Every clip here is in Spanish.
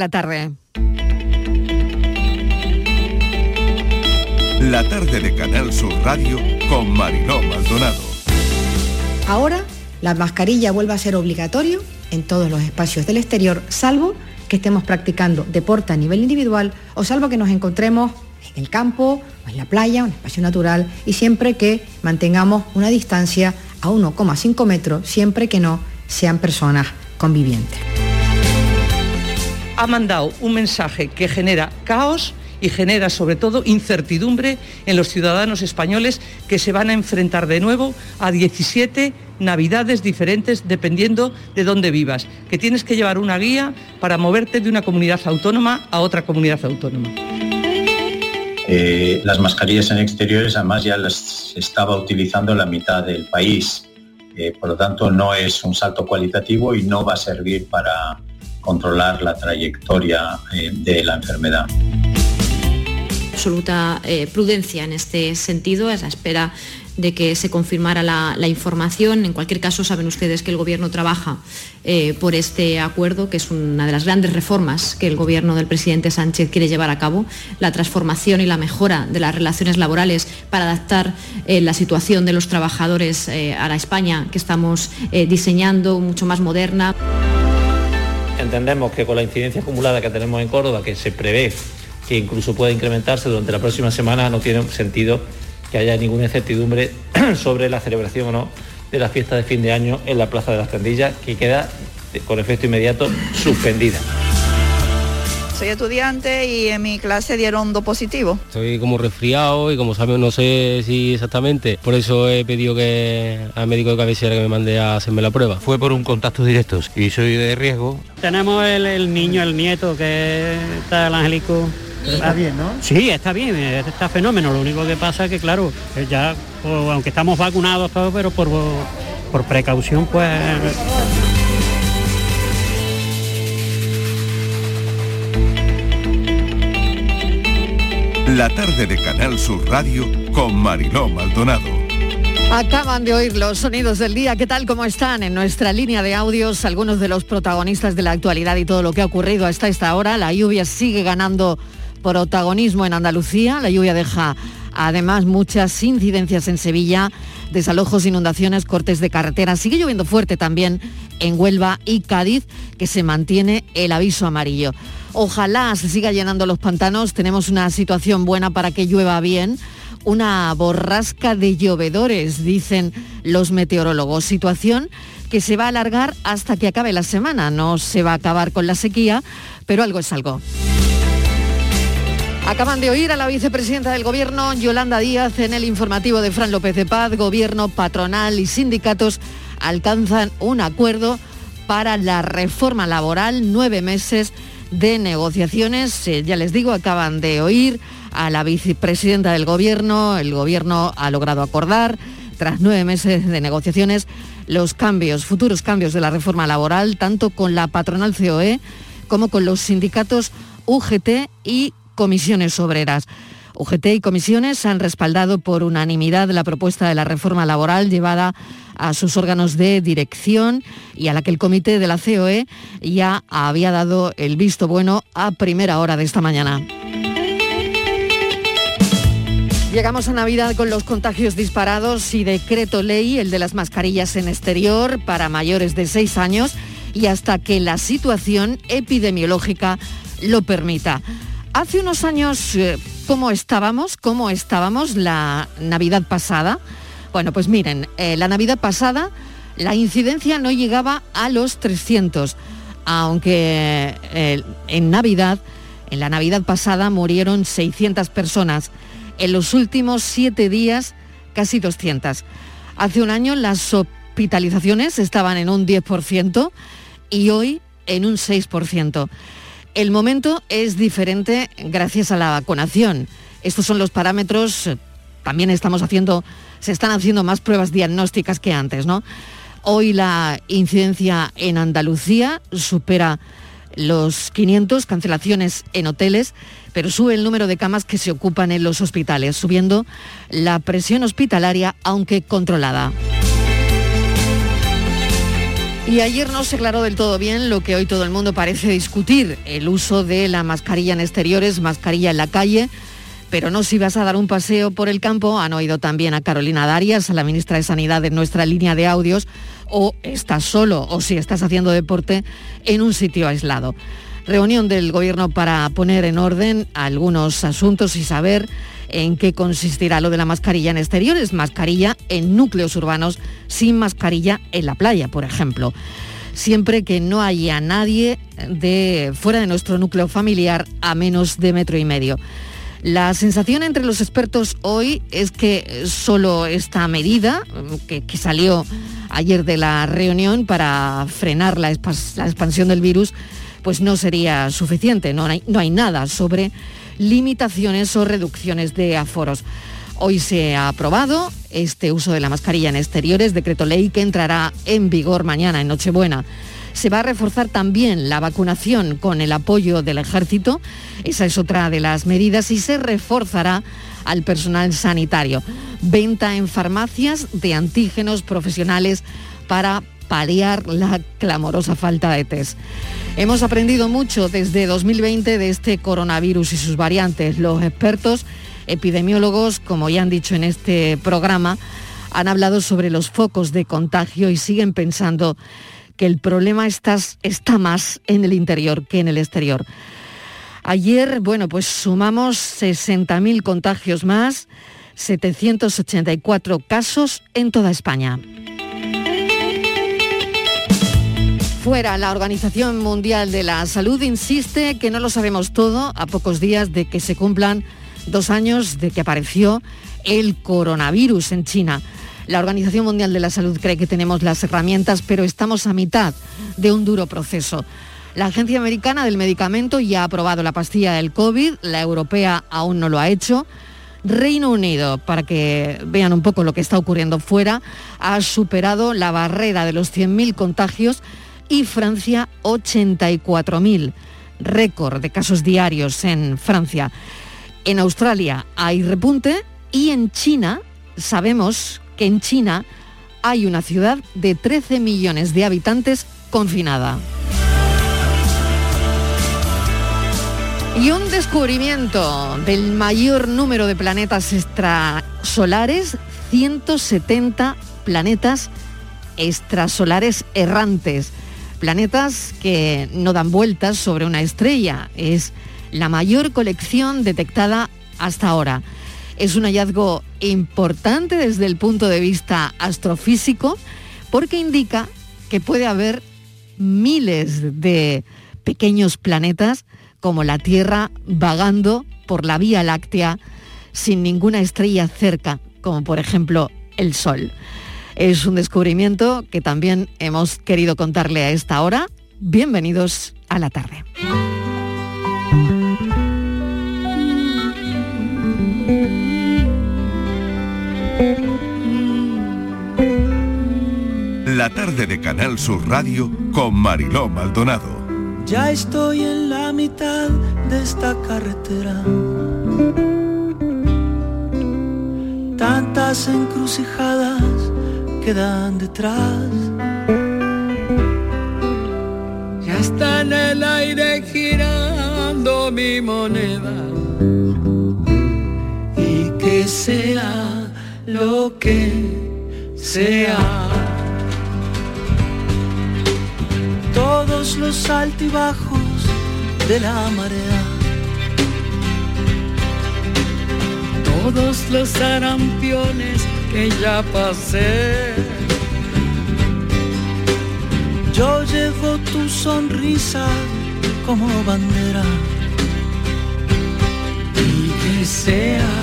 La tarde. La tarde de Canal Sur Radio con Mariló Maldonado. Ahora la mascarilla vuelve a ser obligatorio en todos los espacios del exterior, salvo que estemos practicando deporte a nivel individual o salvo que nos encontremos en el campo o en la playa, un espacio natural, y siempre que mantengamos una distancia a 1,5 metros, siempre que no sean personas convivientes. Ha mandado un mensaje que genera caos y genera sobre todo incertidumbre en los ciudadanos españoles que se van a enfrentar de nuevo a 17 navidades diferentes dependiendo de dónde vivas, que tienes que llevar una guía para moverte de una comunidad autónoma a otra comunidad autónoma. Eh, las mascarillas en exteriores además ya las estaba utilizando la mitad del país, eh, por lo tanto no es un salto cualitativo y no va a servir para controlar la trayectoria eh, de la enfermedad absoluta prudencia en este sentido, a la espera de que se confirmara la, información. En cualquier caso, saben ustedes que el Gobierno trabaja eh, por este acuerdo, que es una de las grandes reformas que el Gobierno del presidente Sánchez quiere llevar a cabo, la transformación y la mejora de las relaciones laborales para adaptar eh, la situación de los trabajadores eh, a la España que estamos diseñando, mucho más moderna. Entendemos que con la incidencia acumulada que tenemos en Córdoba, que se prevé que incluso pueda incrementarse durante la próxima semana, no tiene sentido que haya ninguna incertidumbre sobre la celebración o no de la fiesta de fin de año en la Plaza de las Tendillas, que queda con efecto inmediato suspendida. Soy estudiante y en mi clase dieron dos positivos. Estoy como resfriado y como saben no sé si exactamente, por eso he pedido que al médico de cabecera que me mande a hacerme la prueba. Fue por un contacto directo y soy de riesgo. Tenemos el, el niño, el nieto que está el angélico está bien, ¿no? Sí, está bien, está fenómeno. Lo único que pasa es que, claro, ya, aunque estamos vacunados todos, pero por, por precaución, pues... La tarde de Canal Sur Radio con Mariló Maldonado. Acaban de oír los sonidos del día. ¿Qué tal? ¿Cómo están? En nuestra línea de audios, algunos de los protagonistas de la actualidad y todo lo que ha ocurrido hasta esta hora. La lluvia sigue ganando protagonismo en Andalucía. La lluvia deja además muchas incidencias en Sevilla, desalojos, inundaciones, cortes de carretera. Sigue lloviendo fuerte también en Huelva y Cádiz, que se mantiene el aviso amarillo. Ojalá se siga llenando los pantanos. Tenemos una situación buena para que llueva bien. Una borrasca de llovedores, dicen los meteorólogos. Situación que se va a alargar hasta que acabe la semana. No se va a acabar con la sequía, pero algo es algo. Acaban de oír a la vicepresidenta del Gobierno, Yolanda Díaz, en el informativo de Fran López de Paz. Gobierno, patronal y sindicatos alcanzan un acuerdo para la reforma laboral, nueve meses de negociaciones. Eh, ya les digo, acaban de oír a la vicepresidenta del Gobierno. El Gobierno ha logrado acordar, tras nueve meses de negociaciones, los cambios, futuros cambios de la reforma laboral, tanto con la patronal COE como con los sindicatos UGT y comisiones obreras. UGT y comisiones han respaldado por unanimidad la propuesta de la reforma laboral llevada a sus órganos de dirección y a la que el comité de la COE ya había dado el visto bueno a primera hora de esta mañana. Llegamos a Navidad con los contagios disparados y decreto ley, el de las mascarillas en exterior para mayores de 6 años y hasta que la situación epidemiológica lo permita. Hace unos años, eh, ¿cómo estábamos? ¿Cómo estábamos la Navidad pasada? Bueno, pues miren, eh, la Navidad pasada la incidencia no llegaba a los 300, aunque eh, en Navidad, en la Navidad pasada murieron 600 personas. En los últimos siete días, casi 200. Hace un año las hospitalizaciones estaban en un 10% y hoy en un 6%. El momento es diferente gracias a la vacunación. Estos son los parámetros. También estamos haciendo, se están haciendo más pruebas diagnósticas que antes, ¿no? Hoy la incidencia en Andalucía supera los 500 cancelaciones en hoteles, pero sube el número de camas que se ocupan en los hospitales, subiendo la presión hospitalaria, aunque controlada. Y ayer no se aclaró del todo bien lo que hoy todo el mundo parece discutir, el uso de la mascarilla en exteriores, mascarilla en la calle, pero no si vas a dar un paseo por el campo, han oído también a Carolina Darias, a la ministra de Sanidad en nuestra línea de audios, o estás solo o si estás haciendo deporte en un sitio aislado. Reunión del Gobierno para poner en orden algunos asuntos y saber en qué consistirá lo de la mascarilla en exteriores, mascarilla en núcleos urbanos sin mascarilla en la playa, por ejemplo. Siempre que no haya nadie de fuera de nuestro núcleo familiar a menos de metro y medio. La sensación entre los expertos hoy es que solo esta medida, que, salió ayer de la reunión para frenar la, expansión del virus, pues no sería suficiente. No hay nada sobre limitaciones o reducciones de aforos. Hoy se ha aprobado este uso de la mascarilla en exteriores, decreto ley que entrará en vigor mañana en Nochebuena. Se va a reforzar también la vacunación con el apoyo del ejército, esa es otra de las medidas, y se reforzará al personal sanitario. Venta en farmacias de antígenos profesionales para paliar la clamorosa falta de test. Hemos aprendido mucho desde 2020 de este coronavirus y sus variantes. Los expertos epidemiólogos, como ya han dicho en este programa, han hablado sobre los focos de contagio y siguen pensando que el problema está, más en el interior que en el exterior. Ayer, bueno, pues sumamos 60.000 contagios más, 784 casos en toda España. Fuera, la Organización Mundial de la Salud insiste que no lo sabemos todo a pocos días de que se cumplan dos años de que apareció el coronavirus en China. La Organización Mundial de la Salud cree que tenemos las herramientas, pero estamos a mitad de un duro proceso. La Agencia Americana del Medicamento ya ha aprobado la pastilla del COVID, la europea aún no lo ha hecho. Reino Unido, para que vean un poco lo que está ocurriendo fuera, ha superado la barrera de los 100.000 contagios y Francia 84.000, récord de casos diarios en Francia. En Australia hay repunte y en China sabemos que en China hay una ciudad de 13 millones de habitantes confinada. Y un descubrimiento del mayor número de planetas extrasolares, 170 planetas extrasolares errantes planetas que no dan vueltas sobre una estrella. Es la mayor colección detectada hasta ahora. Es un hallazgo importante desde el punto de vista astrofísico porque indica que puede haber miles de pequeños planetas como la Tierra vagando por la Vía Láctea sin ninguna estrella cerca, como por ejemplo el Sol. Es un descubrimiento que también hemos querido contarle a esta hora. Bienvenidos a la tarde. La tarde de Canal Sur Radio con Mariló Maldonado. Ya estoy en la mitad de esta carretera. Tantas encrucijadas quedan detrás. Ya está en el aire girando mi moneda. Y que sea lo que sea. Todos los altibajos de la marea. Todos los sarampiones que ya pasé. Yo llevo tu sonrisa como bandera y que sea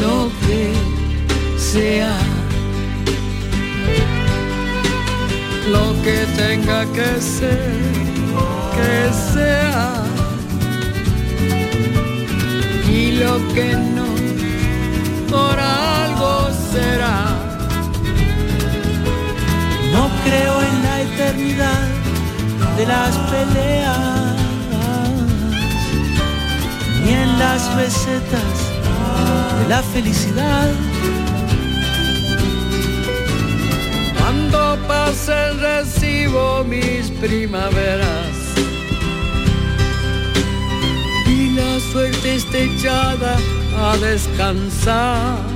lo que sea. Lo que tenga que ser, que sea. Y lo que no, No creo en la eternidad de las peleas, ni en las recetas de la felicidad. Cuando pase recibo mis primaveras y la suerte esté echada a descansar.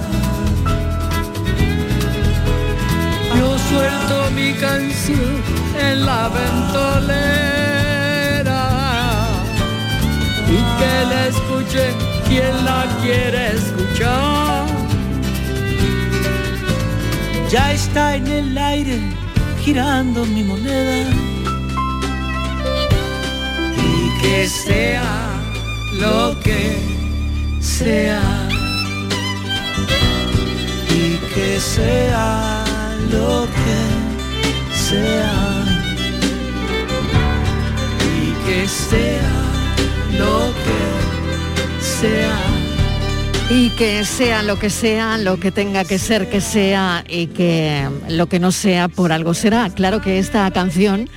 Suelto mi canción en la ventolera. Y que la escuche quien la quiere escuchar. Ya está en el aire girando mi moneda. Y que sea lo que sea. Y que sea lo que sea y que sea lo que sea Y que sea lo que sea, lo que tenga que ser que sea y que lo que no sea por algo será. Claro que esta canción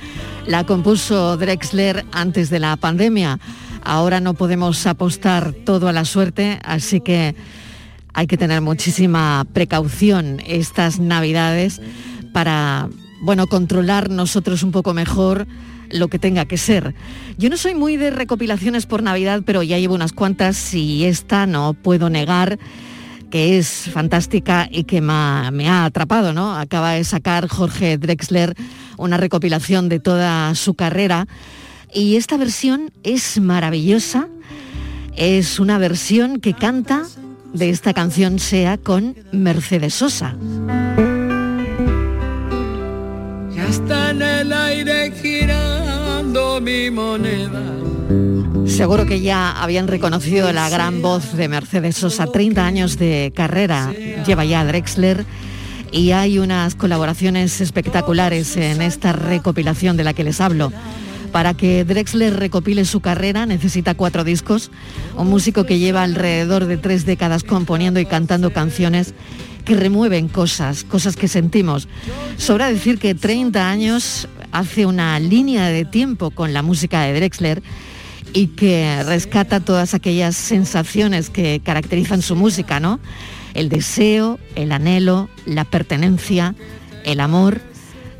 la compuso Drexler antes de la pandemia. Ahora no podemos apostar todo a la suerte, así que hay que tener muchísima precaución estas navidades para, bueno, controlar nosotros un poco mejor lo que tenga que ser. Yo no soy muy de recopilaciones por Navidad, pero ya llevo unas cuantas y esta no puedo negar que es fantástica y que me ha, me ha atrapado, ¿no? Acaba de sacar Jorge Drexler una recopilación de toda su carrera y esta versión es maravillosa. Es una versión que canta de esta canción Sea con Mercedes Sosa. Ya está en el aire girando mi moneda. Seguro que ya habían reconocido la gran voz de Mercedes Sosa, 30 años de carrera lleva ya Drexler y hay unas colaboraciones espectaculares en esta recopilación de la que les hablo. Para que Drexler recopile su carrera necesita cuatro discos, un músico que lleva alrededor de tres décadas componiendo y cantando canciones que remueven cosas, cosas que sentimos. Sobra decir que 30 años hace una línea de tiempo con la música de Drexler y que rescata todas aquellas sensaciones que caracterizan su música, ¿no? El deseo, el anhelo, la pertenencia, el amor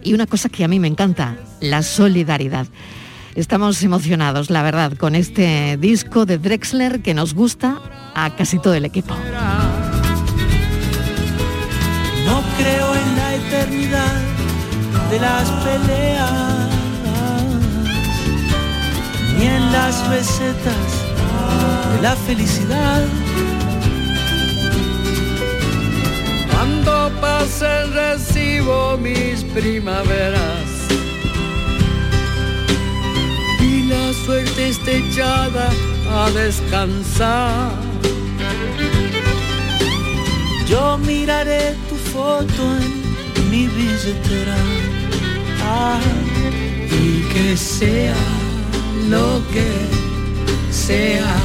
y una cosa que a mí me encanta, la solidaridad. Estamos emocionados, la verdad, con este disco de Drexler que nos gusta a casi todo el equipo. No creo en la eternidad de las peleas, ni en las recetas de la felicidad. Cuando pasen recibo mis primaveras suerte esté echada a descansar. Yo miraré tu foto en mi billetera ah, y que sea lo que sea.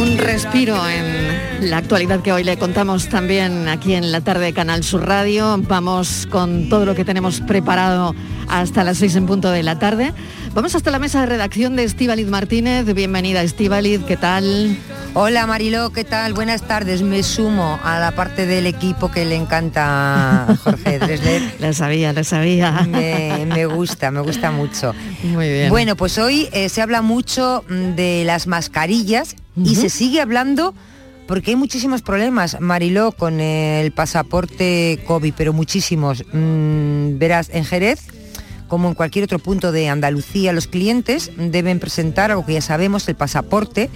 Un respiro en la actualidad que hoy le contamos también aquí en la tarde de Canal Sur Radio. Vamos con todo lo que tenemos preparado hasta las seis en punto de la tarde. Vamos hasta la mesa de redacción de Estíbaliz Martínez. Bienvenida Estíbaliz, ¿qué tal? Hola Mariló, ¿qué tal? Buenas tardes. Me sumo a la parte del equipo que le encanta a Jorge Dresler. La sabía, la sabía. Me, me gusta, me gusta mucho. Muy bien. Bueno, pues hoy eh, se habla mucho mm, de las mascarillas y se sigue hablando porque hay muchísimos problemas, Mariló, con el pasaporte COVID, pero muchísimos. Mm, verás, en Jerez, como en cualquier otro punto de Andalucía, los clientes deben presentar algo que ya sabemos, el pasaporte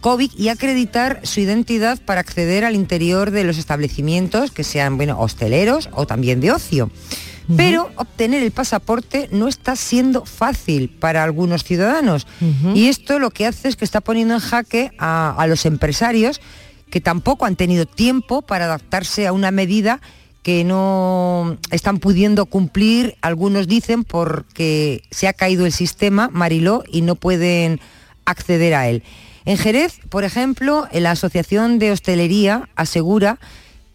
COVID y acreditar su identidad para acceder al interior de los establecimientos que sean bueno, hosteleros o también de ocio. Pero obtener el pasaporte no está siendo fácil para algunos ciudadanos. Y esto lo que hace es que está poniendo en jaque a, a los empresarios que tampoco han tenido tiempo para adaptarse a una medida que no están pudiendo cumplir, algunos dicen porque se ha caído el sistema Mariló y no pueden acceder a él. En Jerez, por ejemplo, la Asociación de Hostelería asegura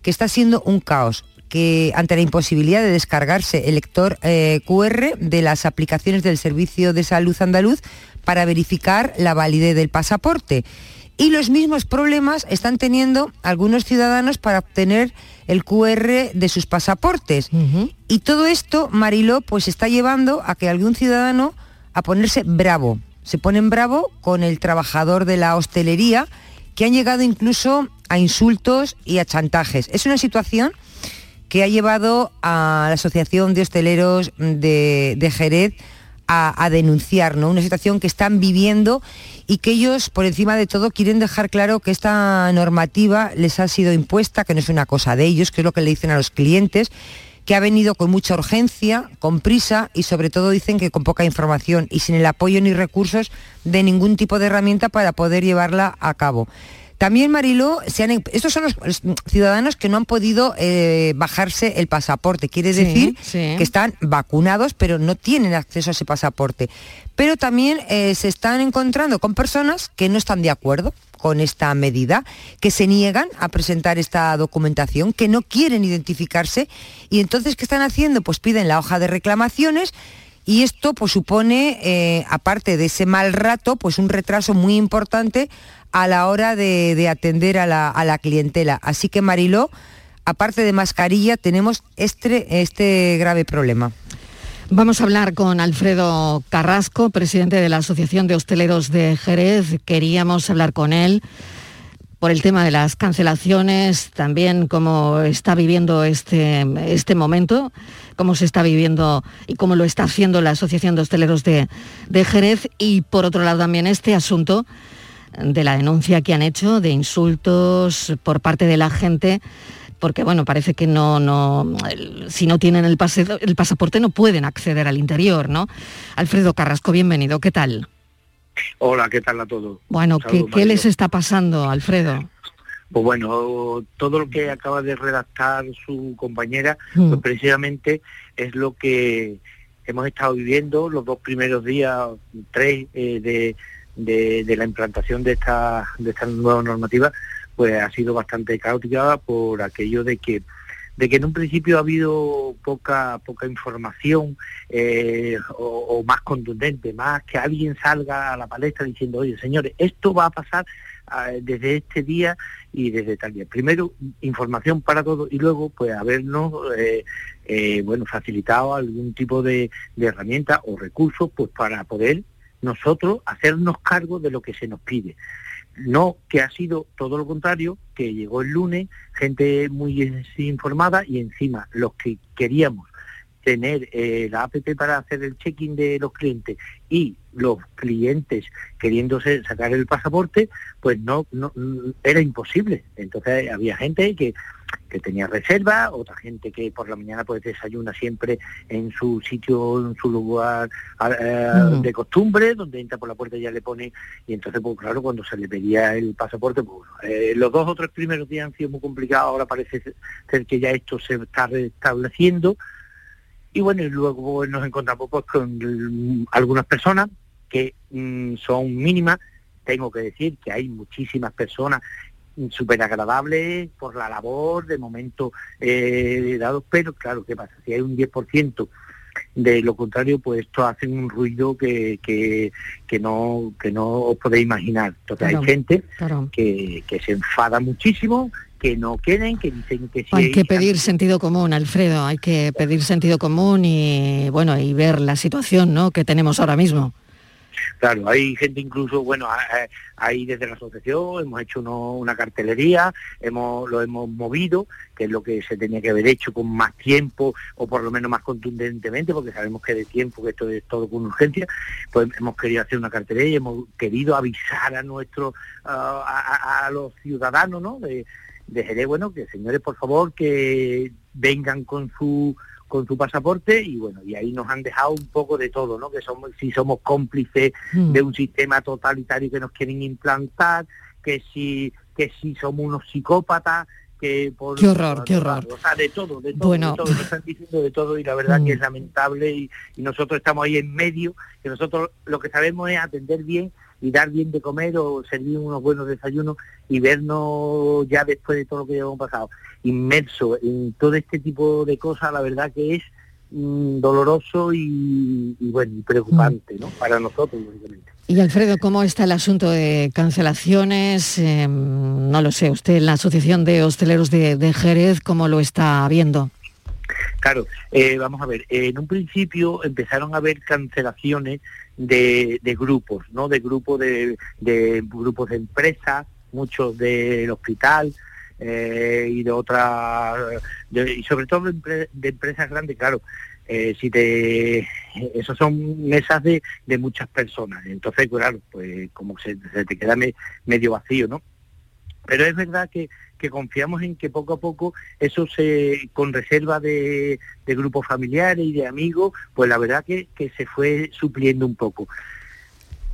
que está siendo un caos que ante la imposibilidad de descargarse el lector eh, QR de las aplicaciones del Servicio de Salud Andaluz para verificar la validez del pasaporte. Y los mismos problemas están teniendo algunos ciudadanos para obtener el QR de sus pasaportes. Y todo esto, Mariló, pues está llevando a que algún ciudadano a ponerse bravo. Se ponen bravo con el trabajador de la hostelería, que han llegado incluso a insultos y a chantajes. Es una situación que ha llevado a la Asociación de Hosteleros de, Jerez a, denunciar, ¿no? Una situación que están viviendo y que ellos, por encima de todo, quieren dejar claro que esta normativa les ha sido impuesta, que no es una cosa de ellos, que es lo que le dicen a los clientes, que ha venido con mucha urgencia, con prisa y sobre todo dicen que con poca información y sin el apoyo ni recursos de ningún tipo de herramienta para poder llevarla a cabo. También, Mariló, estos son los ciudadanos que no han podido eh, bajarse el pasaporte. Quiere decir que están vacunados, pero no tienen acceso a ese pasaporte. Pero también eh, se están encontrando con personas que no están de acuerdo con esta medida, que se niegan a presentar esta documentación, que no quieren identificarse y entonces ¿qué están haciendo? Pues piden la hoja de reclamaciones y esto pues supone, eh, aparte de ese mal rato, pues un retraso muy importante a la hora de, atender a la, clientela. Así que Mariló, aparte de mascarilla, tenemos este, este grave problema. Vamos a hablar con Alfredo Carrasco, presidente de la Asociación de Hosteleros de Jerez. Queríamos hablar con él por el tema de las cancelaciones, también cómo está viviendo este, este momento, cómo se está viviendo y cómo lo está haciendo la Asociación de Hosteleros de, de Jerez y por otro lado también este asunto de la denuncia que han hecho de insultos por parte de la gente porque bueno, parece que no, no, si no tienen el, el pasaporte no pueden acceder al interior, ¿no? Alfredo Carrasco, bienvenido, ¿qué tal? Hola, ¿qué tal a todos? Bueno, ¿qué, les está pasando, Alfredo? Pues bueno, todo lo que acaba de redactar su compañera, pues mm. precisamente es lo que hemos estado viviendo los dos primeros días, tres eh, de, de, la implantación de esta, de esta nueva normativa, pues ha sido bastante caótica por aquello de que de que en un principio ha habido poca poca información eh, o, más contundente, más que alguien salga a la palestra diciendo, oye señores, esto va a pasar ah, desde este día y desde tal día. Primero, información para todos y luego, pues, habernos, eh, eh, bueno, facilitado algún tipo de, de herramienta o recursos, pues, para poder nosotros hacernos cargo de lo que se nos pide. No que ha sido todo lo contrario, que llegó el lunes, gente muy informada y encima los que queríamos tener eh, la APP para hacer el check-in de los clientes y los clientes queriéndose sacar el pasaporte, pues no, no era imposible. Entonces había gente que que tenía reserva, otra gente que por la mañana pues desayuna siempre en su sitio, en su lugar eh, mm. de costumbre, donde entra por la puerta y ya le pone, y entonces pues claro, cuando se le pedía el pasaporte, pues eh, los dos o tres primeros días han sido muy complicados, ahora parece ser que ya esto se está restableciendo, y bueno, y luego nos encontramos pues con algunas personas que mm, son mínimas, tengo que decir que hay muchísimas personas súper agradable por la labor de momento eh, dado, pero claro, ¿qué pasa? Si hay un 10% de lo contrario, pues esto hace un ruido que, que, que, no que no os podéis imaginar. Entonces hay gente que, que se enfada muchísimo, que no quieren, que dicen que sí. Hay que pedir sentido común, Alfredo, hay que pedir sentido común y bueno, y ver la situación ¿no? que tenemos ahora mismo. Claro, hay gente incluso, bueno, ahí desde la asociación hemos hecho una cartelería, hemos, lo hemos movido, que es lo que se tenía que haber hecho con más tiempo o por lo menos más contundentemente, porque sabemos que de tiempo, que esto es todo con urgencia, pues hemos querido hacer una cartelería y hemos querido avisar a nuestros, a, los ciudadanos, ¿no? De, de Jerez, bueno, que señores, por favor, que vengan con su con su pasaporte y bueno, y ahí nos han dejado un poco de todo, ¿no? Que somos, si somos cómplices hmm. de un sistema totalitario que nos quieren implantar, que si, que si somos unos psicópatas, que por... Qué horror, qué horror. O sea, de todo, de todo, Bueno. de todo, nos están diciendo de todo y la verdad que Mm. es lamentable y, y nosotros estamos ahí en medio, que nosotros lo que sabemos es atender bien y dar bien de comer o servir unos buenos desayunos y vernos ya después de todo lo que hemos pasado, inmerso en todo este tipo de cosas, la verdad que es mm, doloroso y, bueno, preocupante, ¿no? Para nosotros. Y Alfredo, ¿cómo está el asunto de cancelaciones? Eh, no lo sé, usted la Asociación de Hosteleros de, de Jerez, ¿cómo lo está viendo? Claro, eh, vamos a ver, en un principio empezaron a haber cancelaciones de, grupos, ¿no? De grupos de, grupos de empresas, muchos del hospital eh, y de otras, y sobre todo de, empre- de empresas grandes, claro. eh, si te, esos son mesas de, de muchas personas, entonces claro, pues como se, te queda me- medio vacío, ¿no? Pero es verdad que, confiamos en que poco a poco eso se, con reserva de, grupos familiares y de amigos, pues la verdad que, que se fue supliendo un poco.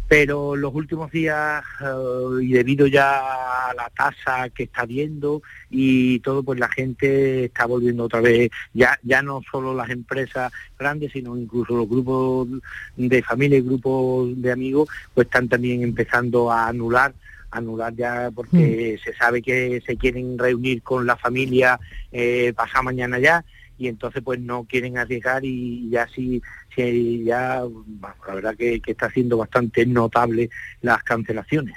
Pero los últimos días, eh, y debido ya a la tasa que está viendo y todo, pues la gente está volviendo otra vez, ya, ya no solo las empresas grandes, sino incluso los grupos de familia y grupos de amigos, pues están también empezando a anular anular ya porque se sabe que se quieren reunir con la familia eh, pasado mañana ya y entonces pues no quieren arriesgar y ya sí, sí ya la verdad que, que está siendo bastante notable las cancelaciones.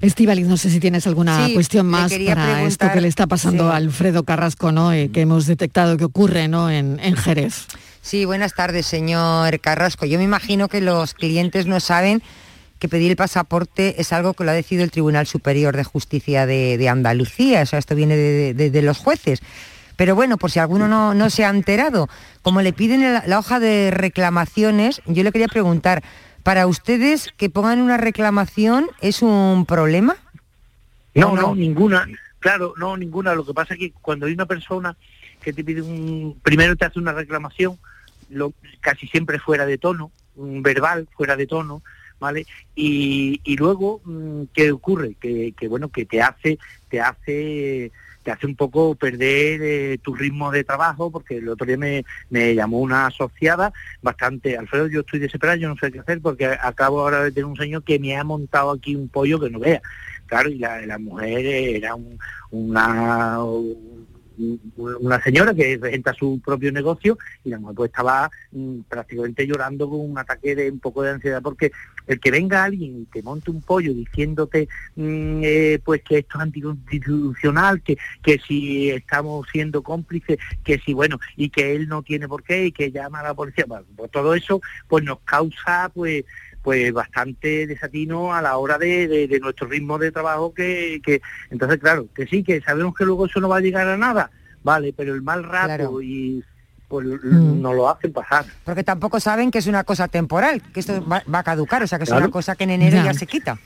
Estivaliz, no sé si tienes alguna Sí, cuestión más para esto que le está pasando sí. a Alfredo Carrasco, ¿no? Eh, que hemos detectado que ocurre, ¿no? En, en Jerez. Sí, buenas tardes, señor Carrasco. Yo me imagino que los clientes no saben que pedir el pasaporte es algo que lo ha decidido el Tribunal Superior de Justicia de, de Andalucía. O sea, esto viene de, de- de los jueces. Pero bueno, por si alguno no, no se ha enterado, como le piden la, la hoja de reclamaciones, yo le quería preguntar, ¿para ustedes que pongan una reclamación es un problema? No, ¿O no, no? ninguna. Claro, no, ninguna. Lo que pasa es que cuando hay una persona que te pide un... Primero te hace una reclamación, lo, casi siempre fuera de tono, un verbal fuera de tono, ¿vale? Y, y luego, mm, ¿qué ocurre? Que, que, bueno, que te hace, te hace te hace un poco perder eh, tu ritmo de trabajo, porque el otro día me, me llamó una asociada bastante, Alfredo, yo estoy desesperado, yo no sé qué hacer, porque acabo ahora de tener un señor que me ha montado aquí un pollo que no vea. Claro, y la, la mujer era un- una, un- una señora que regenta su propio negocio y la mujer pues estaba mm, prácticamente llorando con un ataque de un poco de ansiedad porque el que venga alguien y te monte un pollo diciéndote mm, eh, pues que esto es anticonstitucional, que, que si estamos siendo cómplices, que si bueno, y que él no tiene por qué y que llama a la policía, bueno, pues todo eso pues nos causa pues pues bastante desatino a la hora de, de- de nuestro ritmo de trabajo que, que entonces claro que sí que sabemos que luego eso no va a llegar a nada vale pero el mal rato Claro. y pues Mm. nos lo hacen pasar Porque tampoco saben que es una cosa temporal, que esto va, va a caducar, o sea, que es una cosa que en enero Ya. ya, se quita.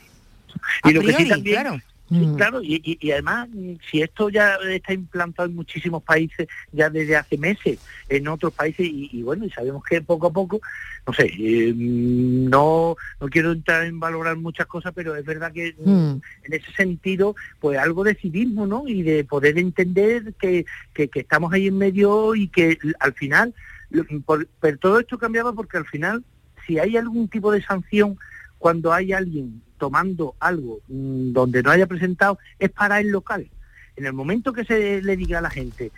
y A lo que sí también claro. Sí, Mm. claro, y, y- y además, si esto ya está implantado en muchísimos países ya desde hace meses, en otros países, y, y bueno, y sabemos que poco a poco, no sé, eh, no, no quiero entrar en valorar muchas cosas, pero es verdad que mm, Mm. en ese sentido, pues algo de civismo, ¿no? Y de poder entender que, que- que estamos ahí en medio y que al final, por- pero todo esto cambiaba porque al final, si hay algún tipo de sanción cuando hay alguien tomando algo mm, donde no haya presentado, es para el local. En el momento que se le diga a la gente,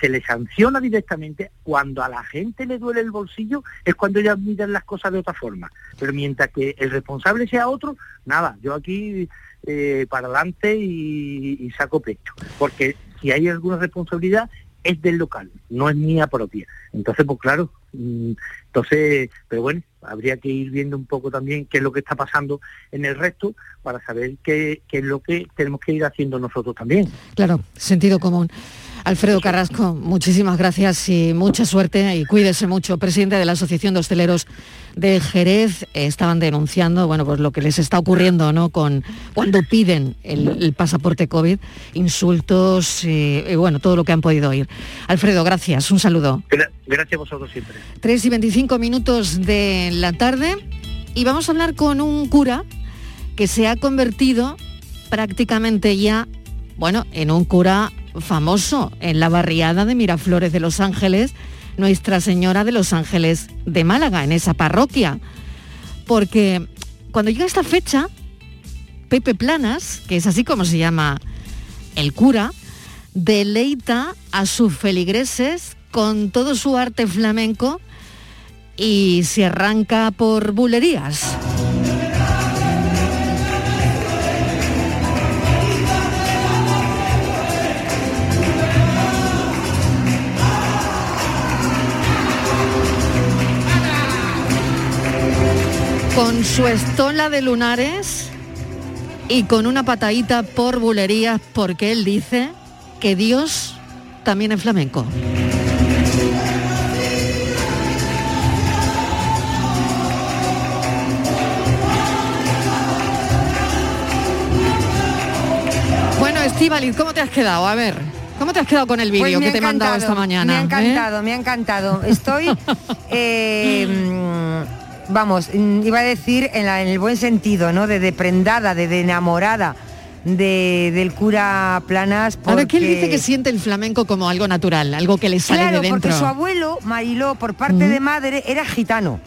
se le sanciona directamente, cuando a la gente le duele el bolsillo, es cuando ya miran las cosas de otra forma. Pero mientras que el responsable sea otro, nada, yo aquí eh, para adelante y saco pecho. Porque si hay alguna responsabilidad, es del local, no es mía propia. Entonces, pues claro, mm, entonces, pero bueno, habría que ir viendo un poco también qué es lo que está pasando en el resto para saber qué, qué es lo que tenemos que ir haciendo nosotros también. Claro, sentido común. Alfredo Carrasco, muchísimas gracias y mucha suerte y cuídese mucho. Presidente de la Asociación de Hosteleros de Jerez, eh, estaban denunciando, bueno, pues lo que les está ocurriendo, ¿no? Con cuando piden el, el pasaporte COVID, insultos y, y, bueno, todo lo que han podido oír. Alfredo, gracias, un saludo. Gra- gracias a vosotros siempre. 3 y 25 minutos de la tarde y vamos a hablar con un cura que se ha convertido prácticamente ya, bueno, en un cura famoso en la barriada de Miraflores de Los Ángeles, Nuestra Señora de los Ángeles de Málaga, en esa parroquia. Porque cuando llega esta fecha, Pepe Planas, que es así como se llama el cura, deleita a sus feligreses con todo su arte flamenco y se arranca por bulerías. Con su estola de lunares y con una patadita por bulerías porque él dice que Dios también es flamenco. Bueno, Estíbaliz, ¿cómo te has quedado? A ver, ¿cómo te has quedado con el Pues vídeo que te he mandado esta mañana? Me ha eh? encantado, me ha encantado. Estoy, eh, vamos, mm, iba a decir en, la- en el buen sentido, ¿no? De deprendada, de, de enamorada de- del cura Planas. Ahora que él dice porque- que siente el flamenco como algo natural, algo que le sale Claro, de dentro. porque su abuelo, Mariló, por parte de madre, era gitano.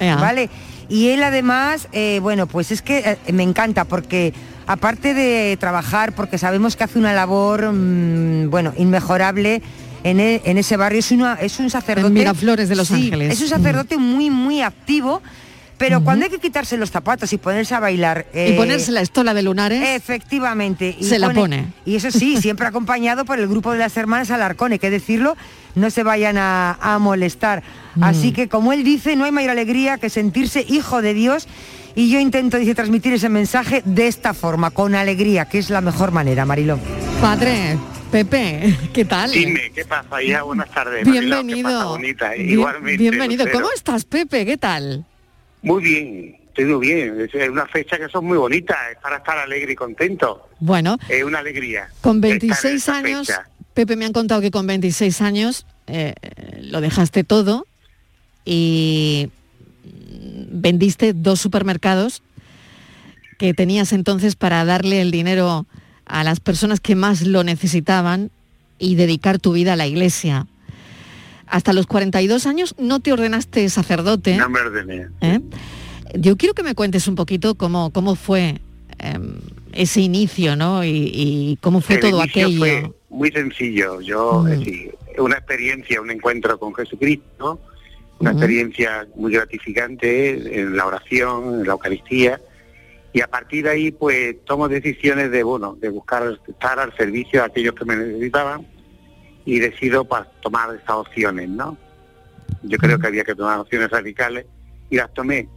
Ea. ¿Vale? Y él además, eh, bueno, pues es que eh, me encanta porque aparte de trabajar, porque sabemos que hace una labor, mm, bueno, inmejorable en, e- en ese barrio, es, una, es un sacerdote... Miraflores de Los Sí, Ángeles. Es un sacerdote muy, muy activo, pero cuando hay que quitarse los zapatos y ponerse a bailar... y eh, ponerse la estola de lunares. Efectivamente. y Se la pone. Y eso sí, siempre acompañado por el grupo de las hermanas Alarcón, hay que decirlo, no se vayan a, a molestar. Mm. Así que, como él dice, no hay mayor alegría que sentirse hijo de Dios. Y yo intento, dice, transmitir ese mensaje de esta forma, con alegría, que es la mejor manera, Mariló. Padre, Pepe, ¿qué tal? Dime, ¿qué pasa? Ya, buenas tardes. Mariló, ¿qué pasa, Bienvenido. bonita? Bien- Igualmente. bienvenido. Lucero. ¿Cómo estás, Pepe? ¿Qué tal? Muy bien, estoy muy bien. Es una fecha que son muy bonitas, es para estar alegre y contento. Bueno, Es una alegría. con estar en 26 esta años, fecha. Pepe me han contado que con 26 años eh, lo dejaste todo y vendiste dos supermercados que tenías entonces para darle el dinero a las personas que más lo necesitaban y dedicar tu vida a la iglesia. Hasta los 42 años no te ordenaste sacerdote. No me ordené. ¿eh? Yo quiero que me cuentes un poquito cómo, cómo fue em, ese inicio, ¿no? Y, y cómo fue El todo aquello. Fue muy sencillo. Yo, Mm. es decir, una experiencia, un encuentro con Jesucristo, una experiencia muy gratificante en la oración, en la Eucaristía. Y a partir de ahí, pues tomo decisiones de, bueno, de buscar estar al servicio de aquellos que me necesitaban y decido pues, tomar estas opciones, ¿no? Yo creo que había que tomar opciones radicales y las tomé.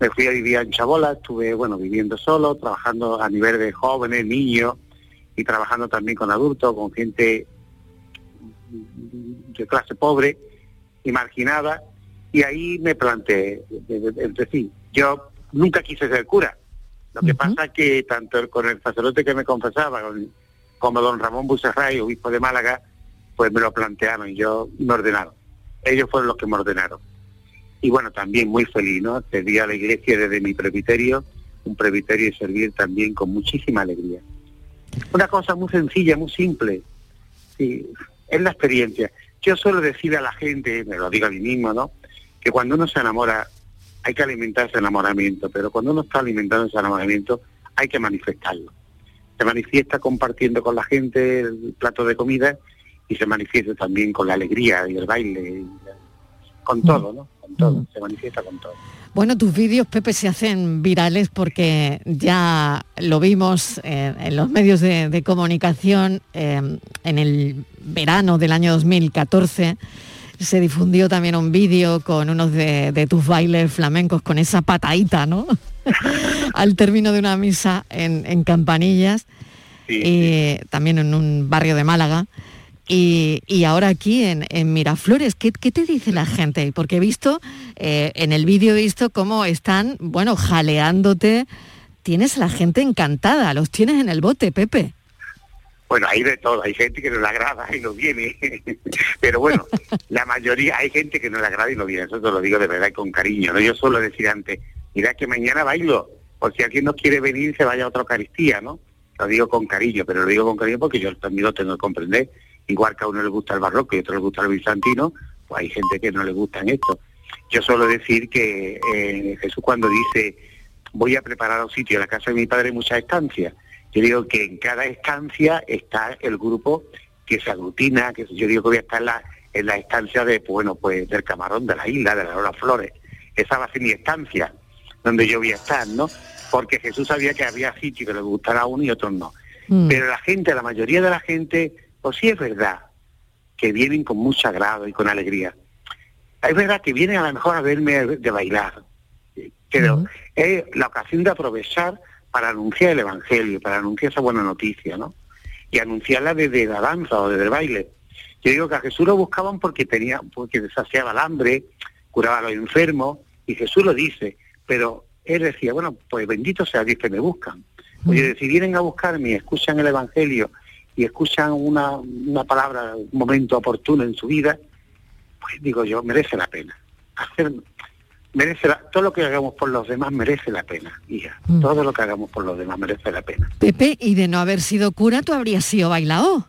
Me fui a vivir en Chabola, estuve, bueno, viviendo solo, trabajando a nivel de jóvenes, niños y trabajando también con adultos, con gente de clase pobre y marginada. Y ahí me planteé, es decir, yo nunca quise ser cura. Lo que pasa es que tanto el- con el sacerdote que me confesaba, con- como don Ramón Bucerray, obispo de Málaga, pues me lo plantearon y yo me ordenaron. Ellos fueron los que me ordenaron. Y bueno, también muy feliz, ¿no? Serví a la iglesia desde mi presbiterio, un presbiterio y servir también con muchísima alegría. Una cosa muy sencilla, muy simple, sí, es la experiencia. Yo suelo decir a la gente, me lo digo a mí mismo, ¿no? Que cuando uno se enamora hay que alimentar ese enamoramiento, pero cuando uno está alimentando ese enamoramiento hay que manifestarlo. Se manifiesta compartiendo con la gente el plato de comida y se manifiesta también con la alegría y el baile, y con todo, ¿no? Con todo, se manifiesta con todo. Bueno, tus vídeos, Pepe, se hacen virales porque ya lo vimos eh, en los medios de, de comunicación eh, en el verano del año 2014. Se difundió también un vídeo con unos de, de tus bailes flamencos, con esa patadita, ¿no? Al término de una misa en, en Campanillas, y también en un barrio de Málaga. Y, y ahora aquí en, en Miraflores, ¿qué, qué te dice la gente? Porque he visto, eh, en el vídeo he visto cómo están, bueno, jaleándote. Tienes a la gente encantada, los tienes en el bote, Pepe. Bueno, hay de todo, hay gente que no le agrada y no viene, pero bueno, la mayoría, hay gente que no le agrada y no viene, eso te lo digo de verdad y con cariño, ¿no? Yo suelo decir antes, mira que mañana bailo, por si alguien no quiere venir se vaya a otra Eucaristía, ¿no? lo digo con cariño, pero lo digo con cariño porque yo también lo tengo que comprender. Igual que a uno le gusta el barroco y a otro le gusta el bizantino, pues hay gente que no le gustan esto. Yo suelo decir que eh, Jesús cuando dice voy a preparar un sitio en la casa de mi padre muchas estancias, yo digo que en cada estancia está el grupo que se aglutina, que yo digo que voy a estar en la, en la estancia de, pues, bueno, pues del camarón, de la isla, de las flores. Esa va a ser mi estancia, donde yo voy a estar, ¿no? Porque Jesús sabía que había sitios que le gustara a uno y otros no. Mm. Pero la gente, la mayoría de la gente, pues sí es verdad que vienen con mucho agrado y con alegría. Es verdad que vienen a lo mejor a verme de bailar, pero es la ocasión de aprovechar para anunciar el Evangelio, para anunciar esa buena noticia, ¿no? Y anunciarla desde la danza o desde el baile. Yo digo que a Jesús lo buscaban porque tenía, porque saciaba el hambre, curaba a los enfermos, y Jesús lo dice, pero él decía, bueno, pues bendito sea Dios que me buscan. Oye, si vienen a buscarme y escuchan el Evangelio y escuchan una, una palabra, un momento oportuno en su vida, pues digo yo, merece la pena. Hacer, merece la- todo lo que hagamos por los demás merece la pena, hija. Mm. Todo lo que hagamos por los demás merece la pena. Pepe, y de no haber sido cura, tú habrías sido bailao.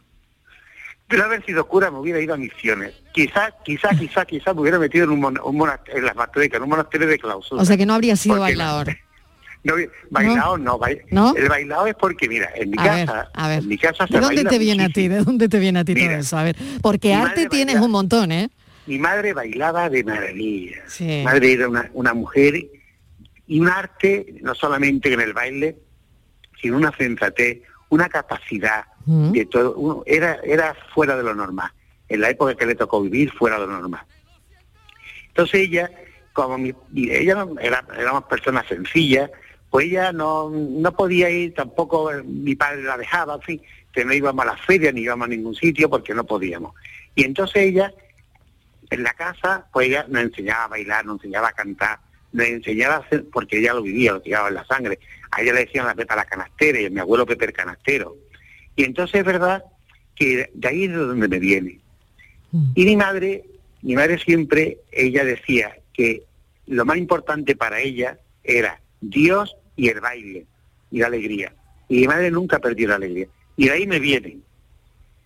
Pero haber sido cura me hubiera ido a misiones. Quizá, quizá, quizá, quizá me hubiera metido en un, mon- un monasterio, en las en un monasterio de clausura. O sea que no habrías sido bailador. No, bailado no, bai- ¿No? el bailado es porque mira, en mi A ver, casa, a ver. en mi casa se ¿De dónde baila te viene a ti? ¿De dónde te viene a ti todo Mira, eso? A ver, porque arte tienes un montón, ¿eh? Mi madre bailaba de maravilla. Sí. Mi madre era una, una mujer y un arte, no solamente en el baile, sino una sensatez, una capacidad Mm. de todo. uno- era, era fuera de lo normal. En la época que le tocó vivir, fuera de lo normal. Entonces ella, como mi, ella no- era, éramos personas sencillas, pues ella no, no podía ir, tampoco mi padre la dejaba, en fin, que no íbamos a la feria ni íbamos a ningún sitio porque no podíamos. Y entonces ella, en la casa, pues ella nos enseñaba a bailar, nos enseñaba a cantar, nos enseñaba a hacer, porque ella lo vivía, lo llevaba en la sangre. A ella le decían la Pepa la canastera y a mi abuelo Pepe el canastero. Y entonces es verdad que de ahí es de donde me viene. Y mi madre, mi madre siempre, ella decía que lo más importante para ella era Dios y el baile y la alegría. Y mi madre nunca perdió la alegría. Y de ahí me viene.